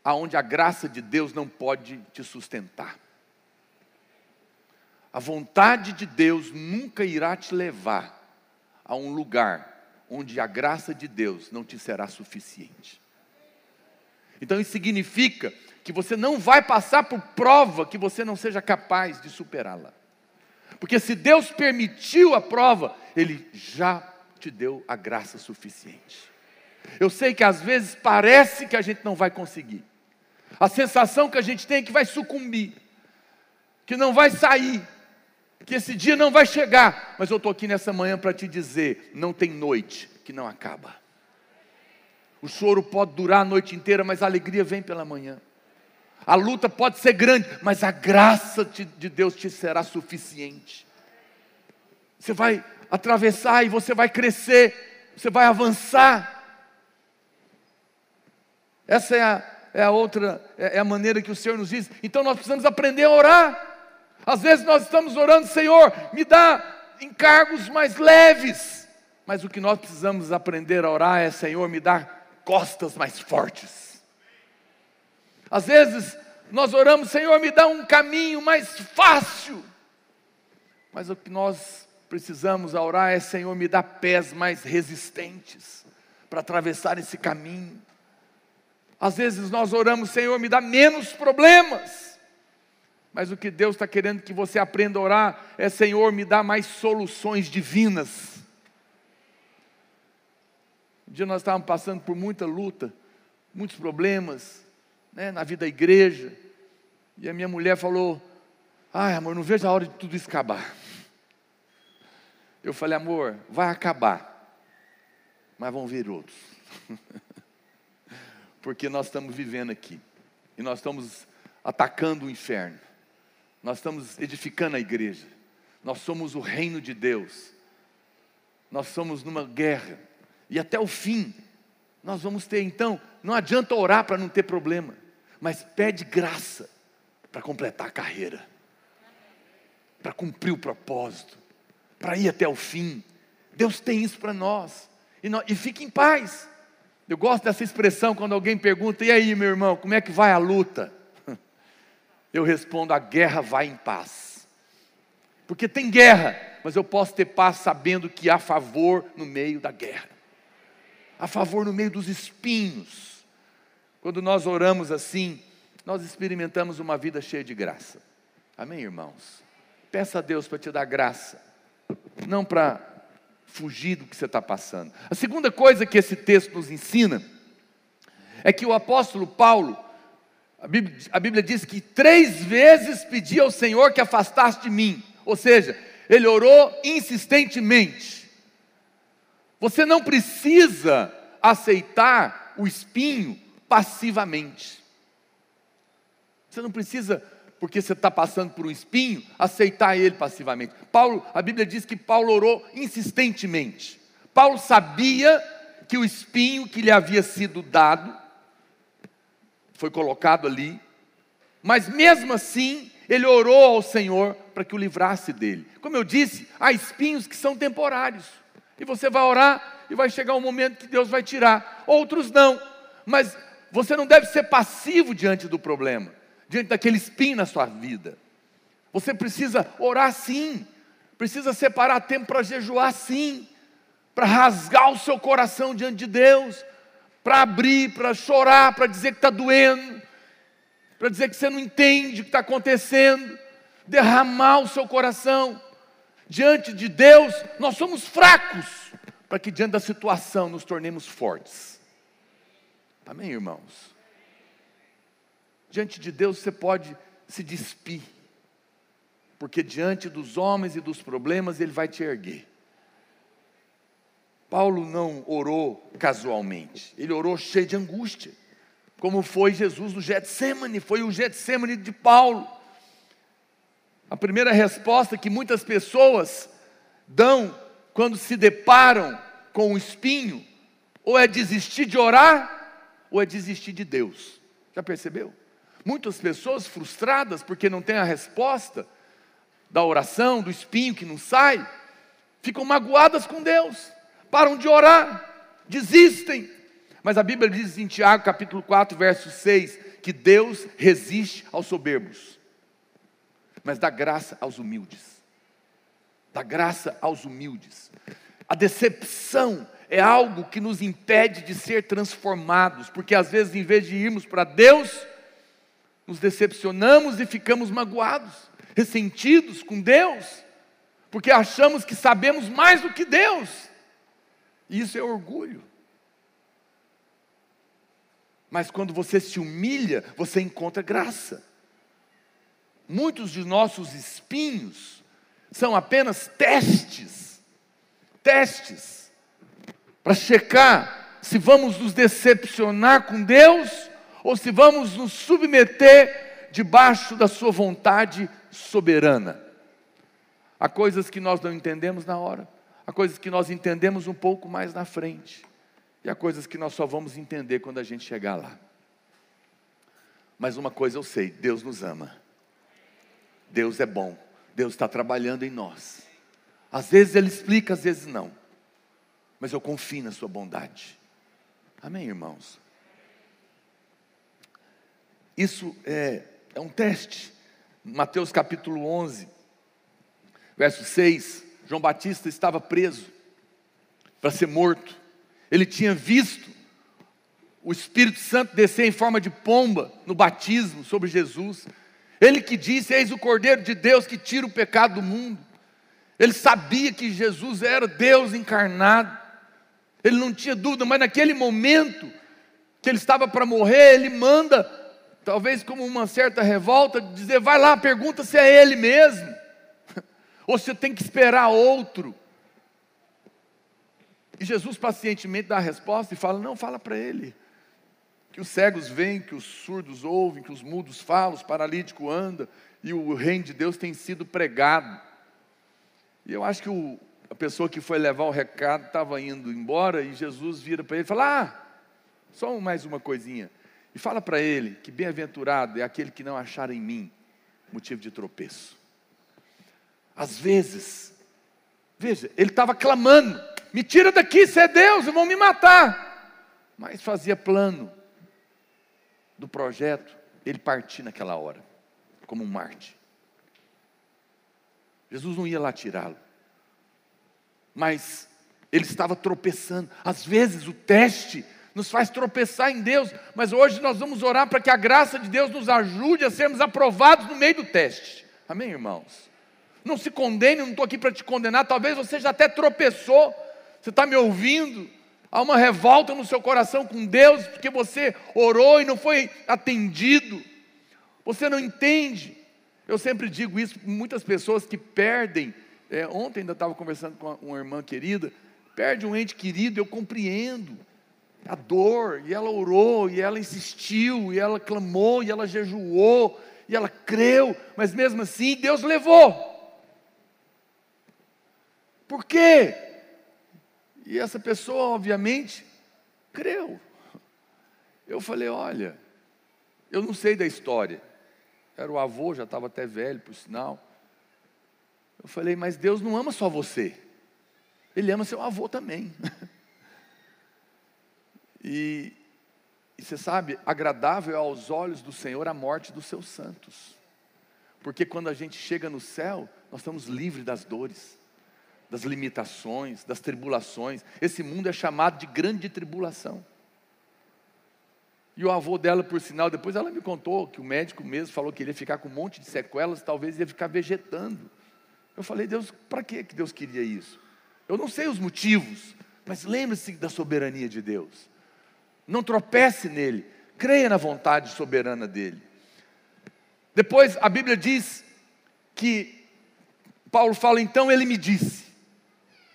aonde a graça de Deus não pode te sustentar. A vontade de Deus nunca irá te levar a um lugar onde a graça de Deus não te será suficiente. Então isso significa que você não vai passar por prova que você não seja capaz de superá-la. Porque se Deus permitiu a prova, Ele já te deu a graça suficiente. Eu sei que às vezes parece que a gente não vai conseguir. A sensação que a gente tem é que vai sucumbir, que não vai sair, que esse dia não vai chegar. Mas eu estou aqui nessa manhã para te dizer: não tem noite que não acaba. O choro pode durar a noite inteira, mas a alegria vem pela manhã. A luta pode ser grande, mas a graça de Deus te será suficiente. Você vai atravessar e você vai crescer, você vai avançar. Essa é a, é a outra, é, é a maneira que o Senhor nos diz. Então nós precisamos aprender a orar. Às vezes nós estamos orando, Senhor, me dá encargos mais leves. Mas o que nós precisamos aprender a orar é, Senhor, me dá costas mais fortes. Às vezes nós oramos, Senhor, me dá um caminho mais fácil. Mas o que nós precisamos orar é, Senhor, me dá pés mais resistentes para atravessar esse caminho. Às vezes nós oramos, Senhor, me dá menos problemas. Mas o que Deus está querendo que você aprenda a orar é: Senhor, me dá mais soluções divinas. Um dia nós estávamos passando por muita luta, muitos problemas né, na vida da igreja. E a minha mulher falou: Ai, amor, não vejo a hora de tudo isso acabar. Eu falei, amor, vai acabar, mas vão vir outros. <laughs> Porque nós estamos vivendo aqui, e nós estamos atacando o inferno. Nós estamos edificando a igreja. Nós somos o reino de Deus. Nós somos numa guerra. E até o fim, nós vamos ter. Então, não adianta orar para não ter problema, mas pede graça para completar a carreira, para cumprir o propósito, para ir até o fim. Deus tem isso para nós. E, nós. e fique em paz. Eu gosto dessa expressão quando alguém pergunta: e aí, meu irmão, como é que vai a luta? <laughs> Eu respondo: a guerra vai em paz. Porque tem guerra, mas eu posso ter paz sabendo que há favor no meio da guerra, há favor no meio dos espinhos. Quando nós oramos assim, nós experimentamos uma vida cheia de graça. Amém, irmãos? Peça a Deus para te dar graça, não para fugir do que você está passando. A segunda coisa que esse texto nos ensina é que o apóstolo Paulo a Bíblia, a Bíblia diz que três vezes pedi ao Senhor que afastasse de mim. Ou seja, ele orou insistentemente. Você não precisa aceitar o espinho passivamente. Você não precisa, porque você está passando por um espinho, aceitar ele passivamente. Paulo, a Bíblia diz que Paulo orou insistentemente. Paulo sabia que o espinho que lhe havia sido dado foi colocado ali, mas mesmo assim, ele orou ao Senhor para que o livrasse dele. Como eu disse, há espinhos que são temporários, e você vai orar e vai chegar um momento que Deus vai tirar, outros não, mas você não deve ser passivo diante do problema, diante daquele espinho na sua vida. Você precisa orar sim, precisa separar tempo para jejuar sim, para rasgar o seu coração diante de Deus, para abrir, para chorar, para dizer que está doendo, para dizer que você não entende o que está acontecendo, derramar o seu coração. Diante de Deus, nós somos fracos, para que diante da situação nos tornemos fortes. Amém, irmãos? Diante de Deus você pode se despir, porque diante dos homens e dos problemas Ele vai te erguer. Paulo não orou casualmente, ele orou cheio de angústia, como foi Jesus no Getsemane, foi o Getsemane de Paulo. A primeira resposta que muitas pessoas dão quando se deparam com o espinho, ou é desistir de orar, ou é desistir de Deus. Já percebeu? Muitas pessoas frustradas porque não têm a resposta da oração, do espinho que não sai, ficam magoadas com Deus, param de orar, desistem. Mas a Bíblia diz em Tiago, capítulo 4, verso 6, que Deus resiste aos soberbos, mas dá graça aos humildes. Dá graça aos humildes. A decepção é algo que nos impede de ser transformados, porque às vezes, em vez de irmos para Deus, nos decepcionamos e ficamos magoados, ressentidos com Deus, porque achamos que sabemos mais do que Deus. E isso é orgulho. Mas quando você se humilha, você encontra graça. Muitos de nossos espinhos são apenas testes, testes, para checar se vamos nos decepcionar com Deus ou se vamos nos submeter debaixo da Sua vontade soberana. Há coisas que nós não entendemos na hora, há coisas que nós entendemos um pouco mais na frente. E há coisas que nós só vamos entender quando a gente chegar lá. Mas uma coisa eu sei: Deus nos ama. Deus é bom. Deus está trabalhando em nós. Às vezes Ele explica, às vezes não. Mas eu confio na Sua bondade. Amém, irmãos? Isso é, é um teste. Mateus capítulo 11, verso 6. João Batista estava preso para ser morto. Ele tinha visto o Espírito Santo descer em forma de pomba no batismo sobre Jesus. Ele que disse: Eis o Cordeiro de Deus que tira o pecado do mundo. Ele sabia que Jesus era Deus encarnado. Ele não tinha dúvida, mas naquele momento que ele estava para morrer, ele manda, talvez como uma certa revolta, dizer: vai lá, pergunta se é ele mesmo, <laughs> ou se tem que esperar outro. E Jesus pacientemente dá a resposta e fala: Não, fala para ele. Que os cegos veem, que os surdos ouvem, que os mudos falam, os paralíticos andam, e o reino de Deus tem sido pregado. E eu acho que o, a pessoa que foi levar o recado estava indo embora, e Jesus vira para ele e fala: Ah, só mais uma coisinha. E fala para ele que bem-aventurado é aquele que não achar em mim motivo de tropeço. Às vezes, veja, ele estava clamando, me tira daqui, você é Deus, vão me matar. Mas fazia plano do projeto, ele partir naquela hora, como um Marte. Jesus não ia lá tirá-lo, mas ele estava tropeçando. Às vezes o teste nos faz tropeçar em Deus, mas hoje nós vamos orar para que a graça de Deus nos ajude a sermos aprovados no meio do teste. Amém, irmãos? Não se condene, não estou aqui para te condenar, talvez você já até tropeçou você está me ouvindo? Há uma revolta no seu coração com Deus porque você orou e não foi atendido. Você não entende. Eu sempre digo isso para muitas pessoas que perdem. É, ontem ainda estava conversando com uma irmã querida. Perde um ente querido, eu compreendo a dor, e ela orou, e ela insistiu, e ela clamou, e ela jejuou, e ela creu, mas mesmo assim Deus levou. Por quê? E essa pessoa, obviamente, creu. Eu falei: olha, eu não sei da história. Era o avô, já estava até velho, por sinal. Eu falei: mas Deus não ama só você, Ele ama seu avô também. <laughs> e, e você sabe, agradável é aos olhos do Senhor a morte dos seus santos. Porque quando a gente chega no céu, nós estamos livres das dores das limitações, das tribulações. Esse mundo é chamado de grande tribulação. E o avô dela, por sinal, depois ela me contou que o médico mesmo falou que ele ia ficar com um monte de sequelas, talvez ia ficar vegetando. Eu falei, Deus, para que Deus queria isso? Eu não sei os motivos, mas lembre-se da soberania de Deus. Não tropece nele, creia na vontade soberana dele. Depois a Bíblia diz que Paulo fala, então ele me disse.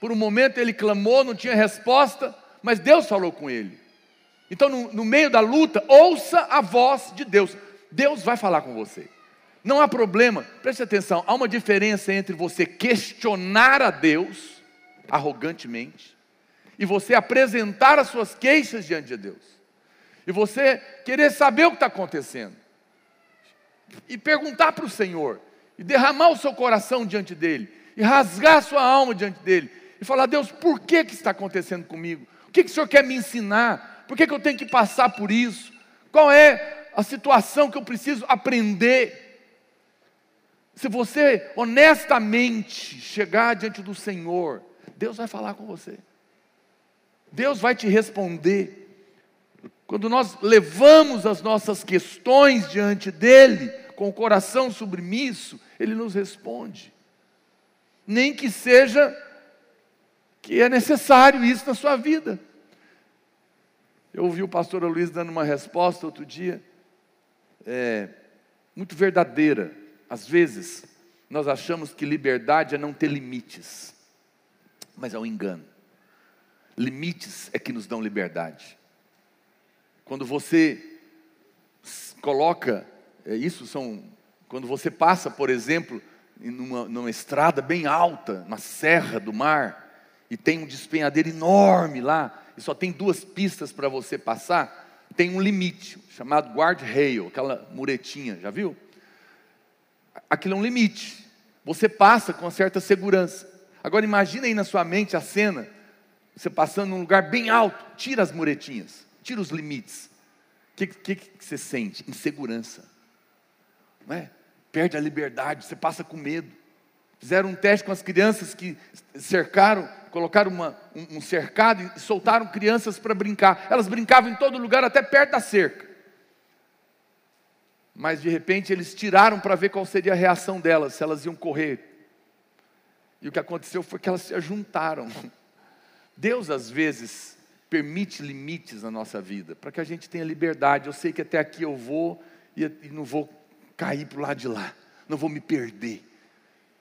Por um momento ele clamou, não tinha resposta, mas Deus falou com ele. Então, no, no meio da luta, ouça a voz de Deus. Deus vai falar com você. Não há problema, preste atenção, há uma diferença entre você questionar a Deus arrogantemente, e você apresentar as suas queixas diante de Deus, e você querer saber o que está acontecendo, e perguntar para o Senhor, e derramar o seu coração diante dele, e rasgar a sua alma diante dele, e falar: Deus, por que, que está acontecendo comigo? O que, que o Senhor quer me ensinar? Por que, que eu tenho que passar por isso? Qual é a situação que eu preciso aprender? Se você honestamente chegar diante do Senhor, Deus vai falar com você. Deus vai te responder. Quando nós levamos as nossas questões diante dele, com o coração submisso, ele nos responde. Nem que seja que é necessário isso na sua vida. Eu ouvi o pastor Luiz dando uma resposta outro dia, é, muito verdadeira. Às vezes, nós achamos que liberdade é não ter limites, mas é um engano. Limites é que nos dão liberdade. Quando você coloca, é, isso são, quando você passa, por exemplo, numa, numa estrada bem alta, na serra do mar, e tem um despenhadeiro enorme lá, e só tem duas pistas para você passar, tem um limite, chamado guard-rail, aquela muretinha, já viu? Aquilo é um limite. Você passa com certa segurança. Agora imagine aí na sua mente a cena, você passando num lugar bem alto, tira as muretinhas, tira os limites. O que, que, que, você sente? Insegurança. Não é? Perde a liberdade, você passa com medo. Fizeram um teste com as crianças que cercaram, colocaram uma, um, um cercado e soltaram crianças para brincar. Elas brincavam em todo lugar, até perto da cerca mas de repente eles tiraram para ver qual seria a reação delas, se elas iam correr. E o que aconteceu foi que elas se ajuntaram. Deus, às vezes, permite limites na nossa vida, para que a gente tenha liberdade. Eu sei que até aqui eu vou e, não vou cair para o lado de lá, não vou me perder.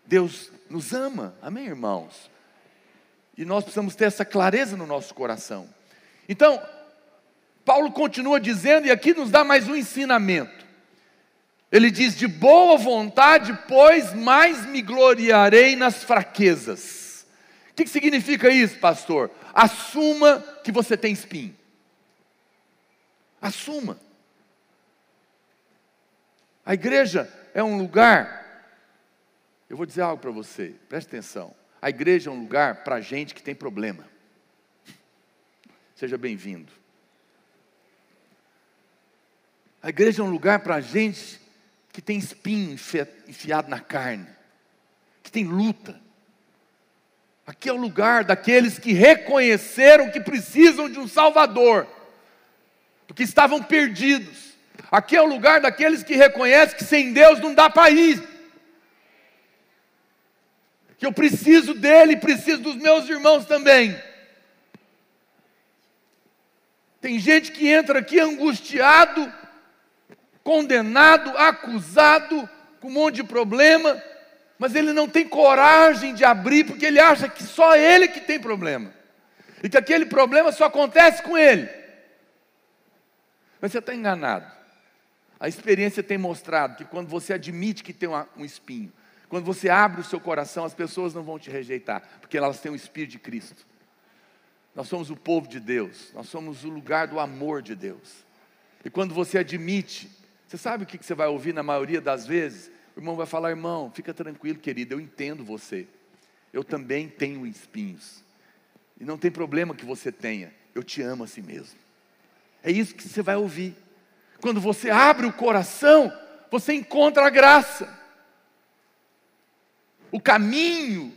Deus nos ama, amém, irmãos? E nós precisamos ter essa clareza no nosso coração. Então, Paulo continua dizendo, e aqui nos dá mais um ensinamento. Ele diz: De boa vontade, pois mais me gloriarei nas fraquezas. O que, significa isso, pastor? Assuma que você tem espinho. Assuma. A igreja é um lugar, eu vou dizer algo para você, preste atenção. A igreja é um lugar para gente que tem problema. <laughs> Seja bem-vindo. A igreja é um lugar para gente que tem espinho enfiado na carne, que tem luta. Aqui é o lugar daqueles que reconheceram que precisam de um Salvador, porque estavam perdidos. Aqui é o lugar daqueles que reconhecem que sem Deus não dá para ir. Que eu preciso dele, preciso dos meus irmãos também. Tem gente que entra aqui angustiado, condenado, acusado, com um monte de problema, mas ele não tem coragem de abrir porque ele acha que só ele que tem problema. E que aquele problema só acontece com ele. Mas você está enganado. A experiência tem mostrado que quando você admite que tem um espinho, quando você abre o seu coração, as pessoas não vão te rejeitar, porque elas têm o Espírito de Cristo. Nós somos o povo de Deus, nós somos o lugar do amor de Deus. E quando você admite você sabe o que você vai ouvir na maioria das vezes? O irmão vai falar, irmão, fica tranquilo, querido, eu entendo você. Eu também tenho espinhos. E não tem problema que você tenha, eu te amo assim mesmo. É isso que você vai ouvir. Quando você abre o coração, você encontra a graça. O caminho,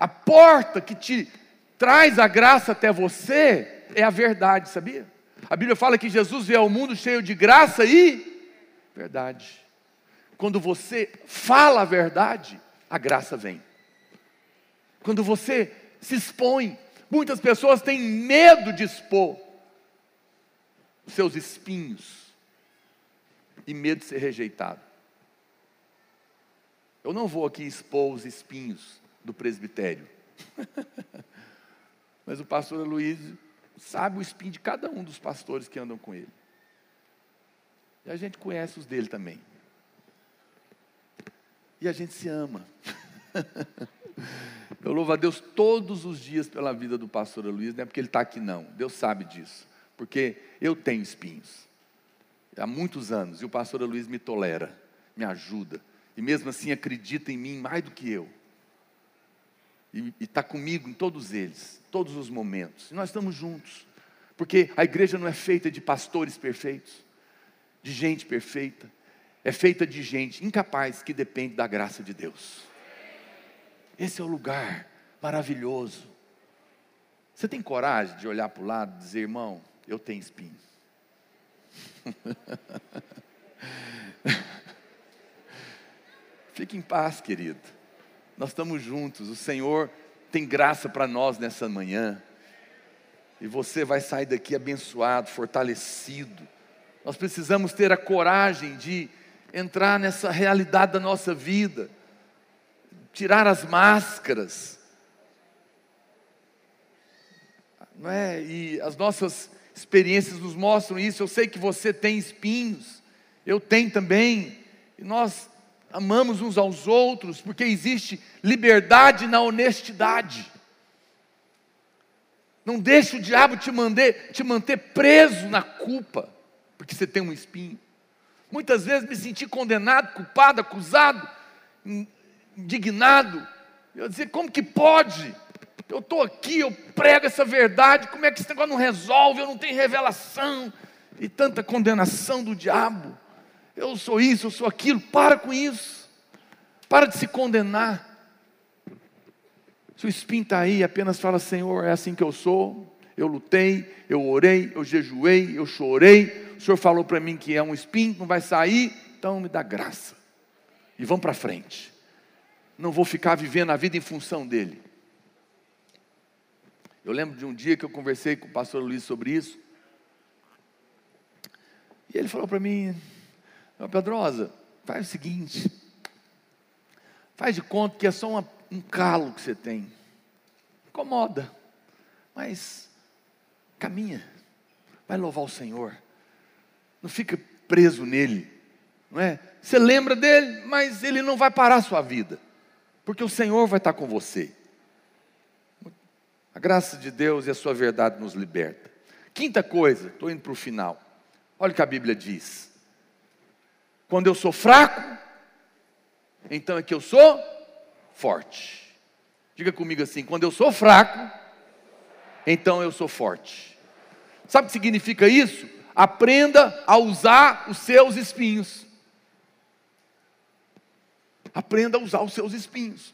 a porta que te traz a graça até você é a verdade, sabia? A Bíblia fala que Jesus veio ao mundo cheio de graça e verdade. Quando você fala a verdade, a graça vem. Quando você se expõe, muitas pessoas têm medo de expor os seus espinhos e medo de ser rejeitado. Eu não vou aqui expor os espinhos do presbitério. <laughs> Mas o pastor Luiz sabe o espinho de cada um dos pastores que andam com ele. E a gente conhece os dele também. E a gente se ama. <laughs> Eu louvo a Deus todos os dias pela vida do pastor Luiz, não é porque ele está aqui, não. Deus sabe disso. Porque eu tenho espinhos. Há muitos anos. E o pastor Luiz me tolera, me ajuda. E mesmo assim acredita em mim mais do que eu. E está comigo em todos eles, todos os momentos. E nós estamos juntos. Porque a igreja não é feita de pastores perfeitos, de gente perfeita. É feita de gente incapaz que depende da graça de Deus. Esse é o lugar maravilhoso. Você tem coragem de olhar para o lado e dizer, irmão, eu tenho espinho. <laughs> Fique em paz, querido. Nós estamos juntos. O Senhor tem graça para nós nessa manhã. E você vai sair daqui abençoado, fortalecido. Nós precisamos ter a coragem de entrar nessa realidade da nossa vida tirar as máscaras. Não é? E as nossas experiências nos mostram isso. Eu sei que você tem espinhos, eu tenho também. E nós amamos uns aos outros, porque existe liberdade na honestidade. Não deixe o diabo te, manter, te manter preso na culpa, porque você tem um espinho. Muitas vezes me senti condenado, culpado, acusado, indignado. Eu dizia, como que pode? Eu estou aqui, eu prego essa verdade, como é que esse negócio não resolve? Eu não tenho revelação. E tanta condenação do diabo. Eu sou isso, eu sou aquilo. Para com isso. Para de se condenar. Se o espinho está aí, apenas fala: Senhor, é assim que eu sou. Eu lutei, eu orei, eu jejuei, eu chorei. O Senhor falou para mim que é um espinho, não vai sair, então me dá graça. E vamos para frente não vou ficar vivendo a vida em função dele. Eu lembro de um dia que eu conversei com o pastor Luiz sobre isso. E ele falou para mim: Pedrosa, faz o seguinte, faz de conta que é só uma, um calo que você tem. Incomoda, mas caminha, vai louvar o Senhor. Não fica preso nele, não é? Você lembra dele, mas ele não vai parar a sua vida porque o Senhor vai estar com você. A graça de Deus e a sua verdade nos liberta. Quinta coisa, estou indo para o final. Olha o que a Bíblia diz. Quando eu sou fraco, então é que eu sou forte. Diga comigo assim: quando eu sou fraco, então eu sou forte. Sabe o que significa isso? Aprenda a usar os seus espinhos. Aprenda a usar os seus espinhos.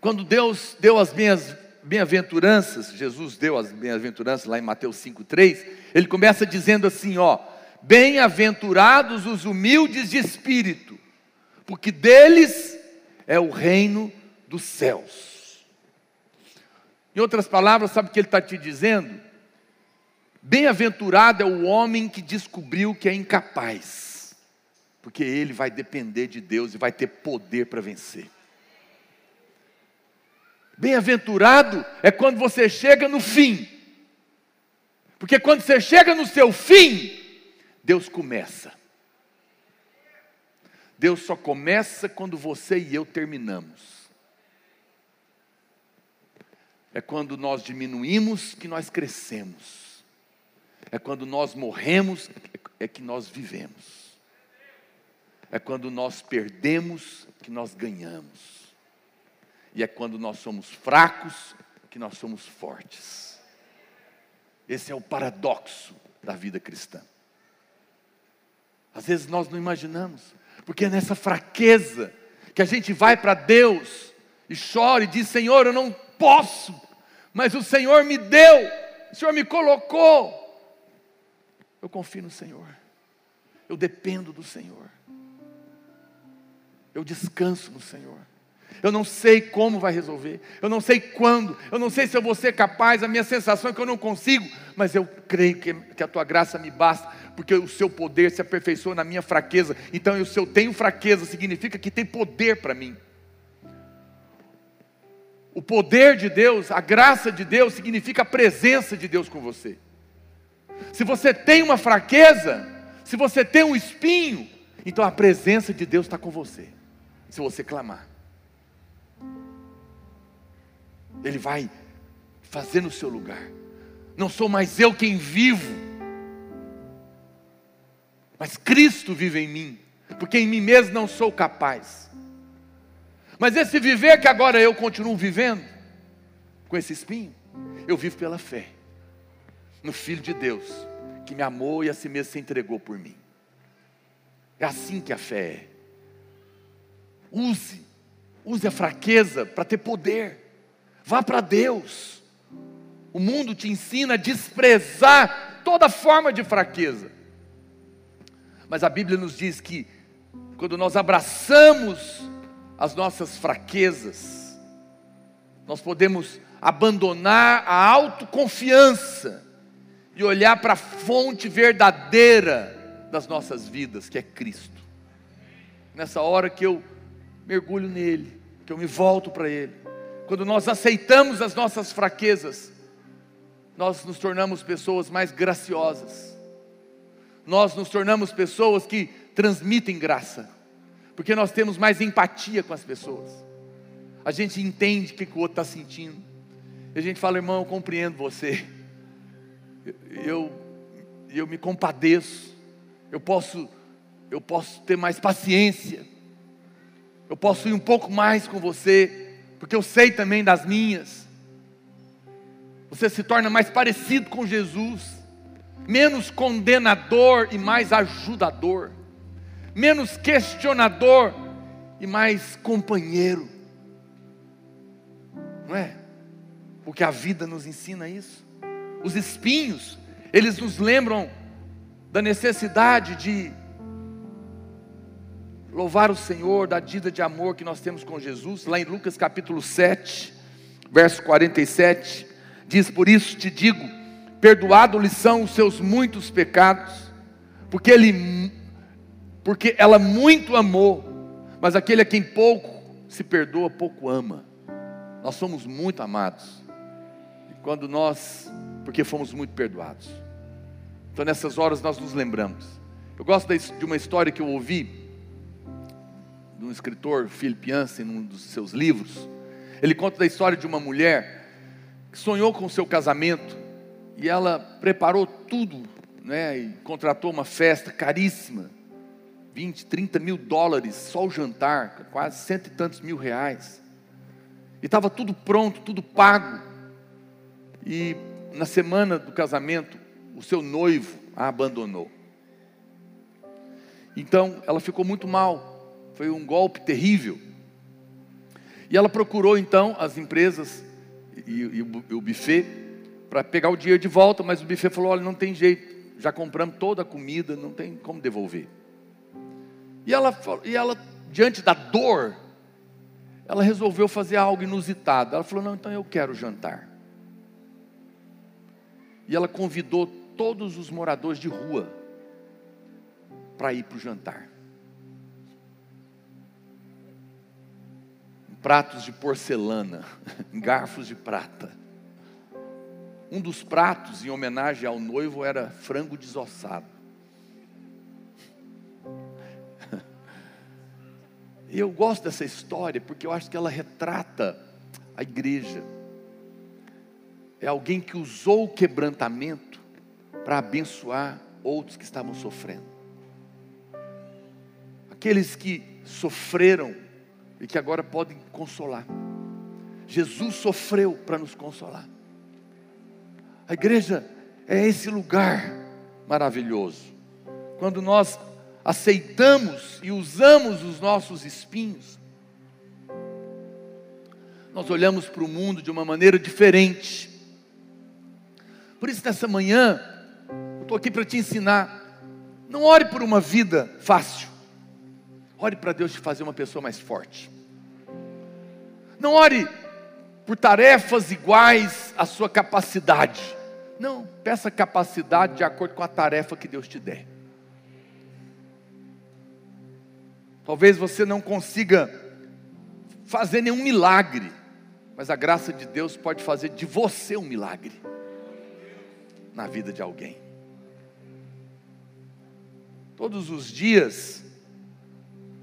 Quando Deus deu as minhas bem-aventuranças, Jesus deu as bem-aventuranças lá em Mateus 5,3, ele começa dizendo assim: ó, bem-aventurados os humildes de espírito, porque deles é o reino dos céus. Em outras palavras, sabe o que ele está te dizendo? Bem-aventurado é o homem que descobriu que é incapaz porque ele vai depender de Deus e vai ter poder para vencer. Bem-aventurado é quando você chega no fim, porque quando você chega no seu fim, Deus começa. Deus só começa quando você e eu terminamos. É quando nós diminuímos que nós crescemos. É quando nós morremos é que nós vivemos é quando nós perdemos que nós ganhamos. E é quando nós somos fracos que nós somos fortes. Esse é o paradoxo da vida cristã. Às vezes nós não imaginamos, porque é nessa fraqueza que a gente vai para Deus e chora e diz: Senhor, eu não posso, mas o Senhor me deu, o Senhor me colocou. Eu confio no Senhor, eu dependo do Senhor. Eu descanso no Senhor. Eu não sei como vai resolver, eu não sei quando, eu não sei se eu vou ser capaz, a minha sensação é que eu não consigo, mas eu creio que, que a tua graça me basta, porque o seu poder se aperfeiçoa na minha fraqueza. Então, se eu tenho fraqueza, significa que tem poder para mim. O poder de Deus, a graça de Deus, significa a presença de Deus com você. Se você tem uma fraqueza, se você tem um espinho, então a presença de Deus está com você se você clamar. Ele vai fazer no seu lugar. Não sou mais eu quem vivo, mas Cristo vive em mim, porque em mim mesmo não sou capaz. Mas esse viver que agora eu continuo vivendo, com esse espinho, eu vivo pela fé no Filho de Deus, que me amou e a si mesmo se entregou por mim. É assim que a fé é. Use, use a fraqueza para ter poder. Vá para Deus. O mundo te ensina a desprezar toda forma de fraqueza. Mas a Bíblia nos diz que quando nós abraçamos as nossas fraquezas, nós podemos abandonar a autoconfiança e olhar para a fonte verdadeira das nossas vidas, que é Cristo. Nessa hora que eu mergulho nele, que eu me volto para Ele, quando nós aceitamos as nossas fraquezas, nós nos tornamos pessoas mais graciosas, nós nos tornamos pessoas que transmitem graça, porque nós temos mais empatia com as pessoas, a gente entende o que o outro está sentindo, e a gente fala, irmão, eu compreendo você, eu, eu me compadeço, eu posso, eu posso ter mais paciência, eu posso ir um pouco mais com você, porque eu sei também das minhas. Você se torna mais parecido com Jesus, menos condenador e mais ajudador, menos questionador e mais companheiro, não é? Porque a vida nos ensina isso. Os espinhos, eles nos lembram da necessidade de louvar o Senhor, da dívida de amor que nós temos com Jesus, lá em Lucas capítulo 7, verso 47, diz: Por isso te digo, perdoado-lhe são os seus muitos pecados, porque ele porque ela muito amou, mas aquele a quem pouco se perdoa, pouco ama. Nós somos muito amados. E quando nós, porque fomos muito perdoados. Então nessas horas nós nos lembramos. Eu gosto de uma história que eu ouvi de um escritor, Philip Yancey, num dos seus livros. Ele conta da história de uma mulher que sonhou com o seu casamento e ela preparou tudo, né, e contratou uma festa caríssima, 20, 30 mil dólares, só o jantar, quase cento e tantos mil reais. E estava tudo pronto, tudo pago. E na semana do casamento, o seu noivo a abandonou. Então ela ficou muito mal, foi um golpe terrível. E ela procurou então as empresas e, e, o, e o buffet para pegar o dinheiro de volta, mas o buffet falou: olha, não tem jeito, já compramos toda a comida, não tem como devolver. E ela, e ela diante da dor, ela resolveu fazer algo inusitado. Ela falou: não, então eu quero jantar. E ela convidou todos os moradores de rua para ir para o jantar. Pratos de porcelana, <laughs> garfos de prata. Um dos pratos, em homenagem ao noivo, era frango desossado. <laughs> E eu gosto dessa história porque eu acho que ela retrata a igreja. É alguém que usou o quebrantamento para abençoar outros que estavam sofrendo. Aqueles que sofreram e que agora podem consolar. Jesus sofreu para nos consolar. A igreja é esse lugar maravilhoso. Quando nós aceitamos e usamos os nossos espinhos, nós olhamos para o mundo de uma maneira diferente. Por isso, nessa manhã, estou aqui para te ensinar. Não ore por uma vida fácil. Ore para Deus te fazer uma pessoa mais forte. Não ore por tarefas iguais à sua capacidade. Não, peça capacidade de acordo com a tarefa que Deus te der. Talvez você não consiga fazer nenhum milagre, mas a graça de Deus pode fazer de você um milagre na vida de alguém. Todos os dias,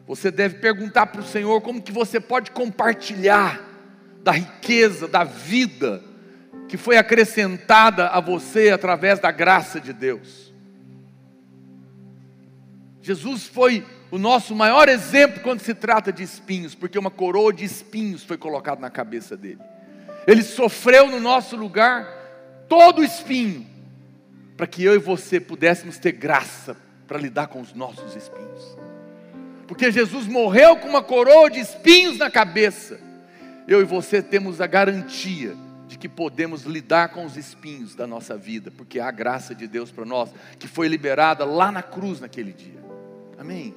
você deve perguntar para o Senhor como que você pode compartilhar da riqueza, da vida que foi acrescentada a você através da graça de Deus. Jesus foi o nosso maior exemplo quando se trata de espinhos, porque uma coroa de espinhos foi colocada na cabeça dele. Ele sofreu no nosso lugar todo o espinho, para que eu e você pudéssemos ter graça para lidar com os nossos espinhos. Porque Jesus morreu com uma coroa de espinhos na cabeça. Eu e você temos a garantia de que podemos lidar com os espinhos da nossa vida, porque há a graça de Deus para nós, que foi liberada lá na cruz naquele dia. Amém?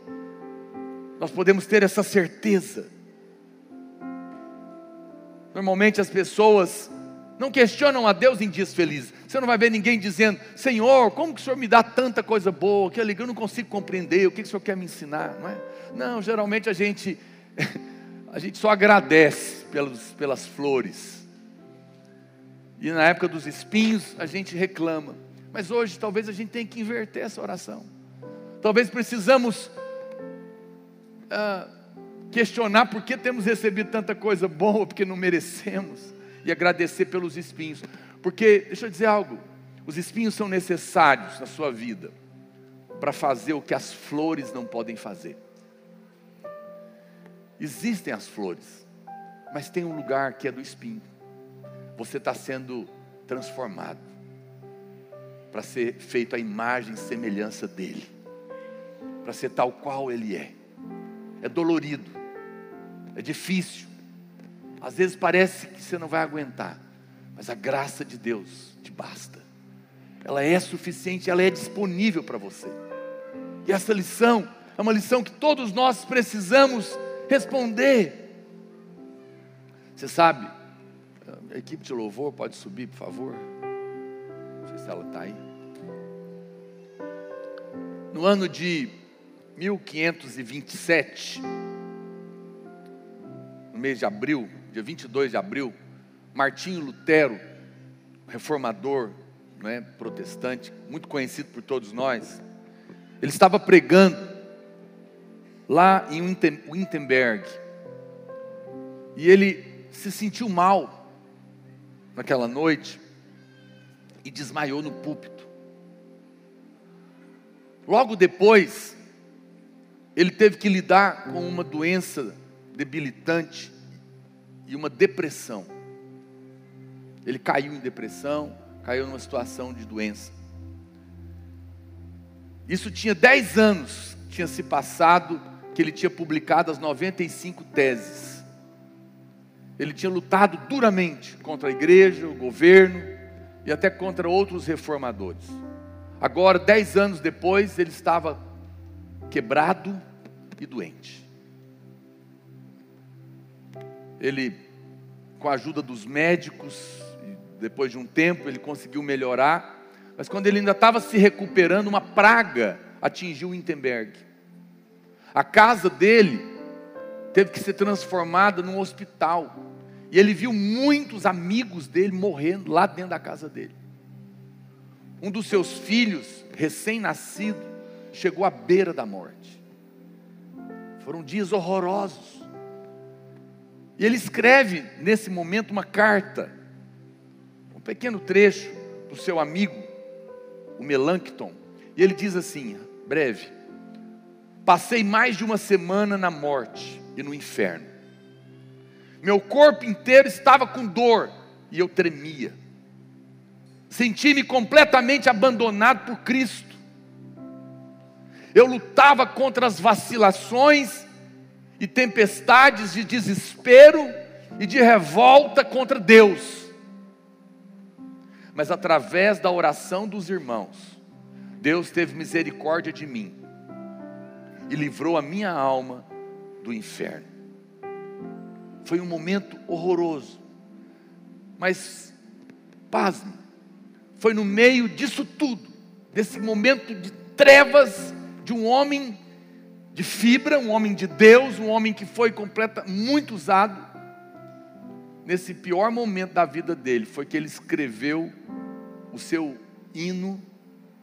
Nós podemos ter essa certeza. Normalmente as pessoas não questionam a Deus em dias felizes. Você não vai ver ninguém dizendo: Senhor, como que o Senhor me dá tanta coisa boa? Que alegria, eu não consigo compreender. O que, que o Senhor quer me ensinar? Não, é? Não geralmente a gente, <laughs> a gente só agradece pelos, pelas flores. E na época dos espinhos a gente reclama. Mas hoje talvez a gente tenha que inverter essa oração. Talvez precisamos ah, questionar por que temos recebido tanta coisa boa, porque não merecemos, e agradecer pelos espinhos. Porque, deixa eu dizer algo, os espinhos são necessários na sua vida para fazer o que as flores não podem fazer. Existem as flores, mas tem um lugar que é do espinho. Você está sendo transformado para ser feito a imagem e semelhança dele, para ser tal qual ele é é dolorido, é difícil. Às vezes parece que você não vai aguentar, mas a graça de Deus te basta. Ela é suficiente, ela é disponível para você. E essa lição é uma lição que todos nós precisamos responder. Você sabe, a equipe de louvor pode subir, por favor? Não sei se ela está aí. No ano de 1527, no mês de abril, dia 22 de abril, Martinho Lutero, reformador, né, protestante, muito conhecido por todos nós, ele estava pregando lá em Wittenberg, e ele se sentiu mal naquela noite e desmaiou no púlpito. Logo depois, ele teve que lidar com uma doença debilitante e uma depressão. Ele caiu em depressão, caiu numa situação de doença. Isso tinha 10 anos, tinha se passado, que ele tinha publicado as 95 teses. Ele tinha lutado duramente contra a igreja, o governo e até contra outros reformadores. Agora, dez anos depois, ele estava quebrado, e doente. Ele, com a ajuda dos médicos, depois de um tempo, ele conseguiu melhorar, mas quando ele ainda estava se recuperando, uma praga atingiu Wittenberg. A casa dele teve que ser transformada num hospital. E ele viu muitos amigos dele morrendo lá dentro da casa dele. Um dos seus filhos, recém-nascido, chegou à beira da morte. Foram dias horrorosos. E ele escreve nesse momento uma carta, um pequeno trecho para o seu amigo, o Melancton. E ele diz assim: breve, passei mais de uma semana na morte e no inferno. Meu corpo inteiro estava com dor e eu tremia. Senti-me completamente abandonado por Cristo eu lutava contra as vacilações e tempestades de desespero e de revolta contra Deus. Mas através da oração dos irmãos, Deus teve misericórdia de mim e livrou a minha alma do inferno. Foi um momento horroroso, mas, pasme, foi no meio disso tudo, desse momento de trevas de um homem de fibra, um homem de Deus, um homem que foi completa, muito usado. Nesse pior momento da vida dele, foi que ele escreveu o seu hino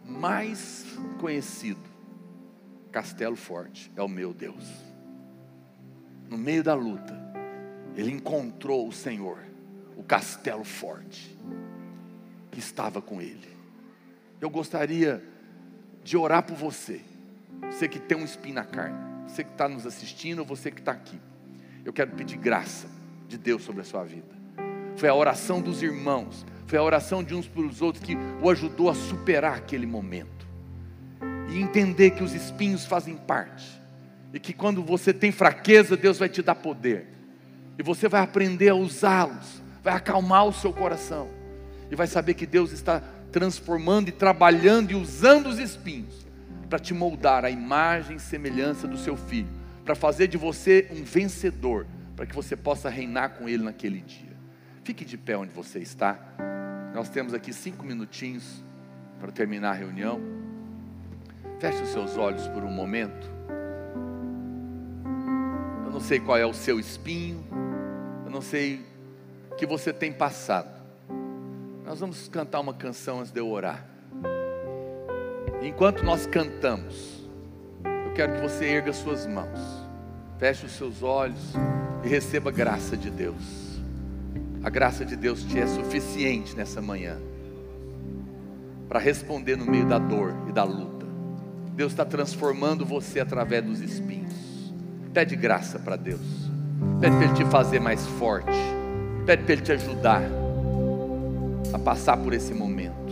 mais conhecido: Castelo Forte é o meu Deus. No meio da luta, ele encontrou o Senhor, o castelo forte, que estava com ele. Eu gostaria de orar por você, você que tem um espinho na carne, você que está nos assistindo, você que está aqui. Eu quero pedir graça de Deus sobre a sua vida. Foi a oração dos irmãos, foi a oração de uns para os outros que o ajudou a superar aquele momento. E entender que os espinhos fazem parte. E que quando você tem fraqueza, Deus vai te dar poder. E você vai aprender a usá-los, vai acalmar o seu coração. E vai saber que Deus está transformando e trabalhando e usando os espinhos para te moldar a imagem e semelhança do seu filho, para fazer de você um vencedor, para que você possa reinar com ele naquele dia. Fique de pé onde você está. Nós temos aqui cinco minutinhos para terminar a reunião. Feche os seus olhos por um momento. Eu não sei qual é o seu espinho, eu não sei o que você tem passado. Nós vamos cantar uma canção antes de eu orar. Enquanto nós cantamos, eu quero que você erga suas mãos, feche os seus olhos e receba a graça de Deus. A graça de Deus te é suficiente nessa manhã para responder no meio da dor e da luta. Deus está transformando você através dos espinhos. Pede graça para Deus. Pede para Ele te fazer mais forte. Pede para Ele te ajudar a passar por esse momento.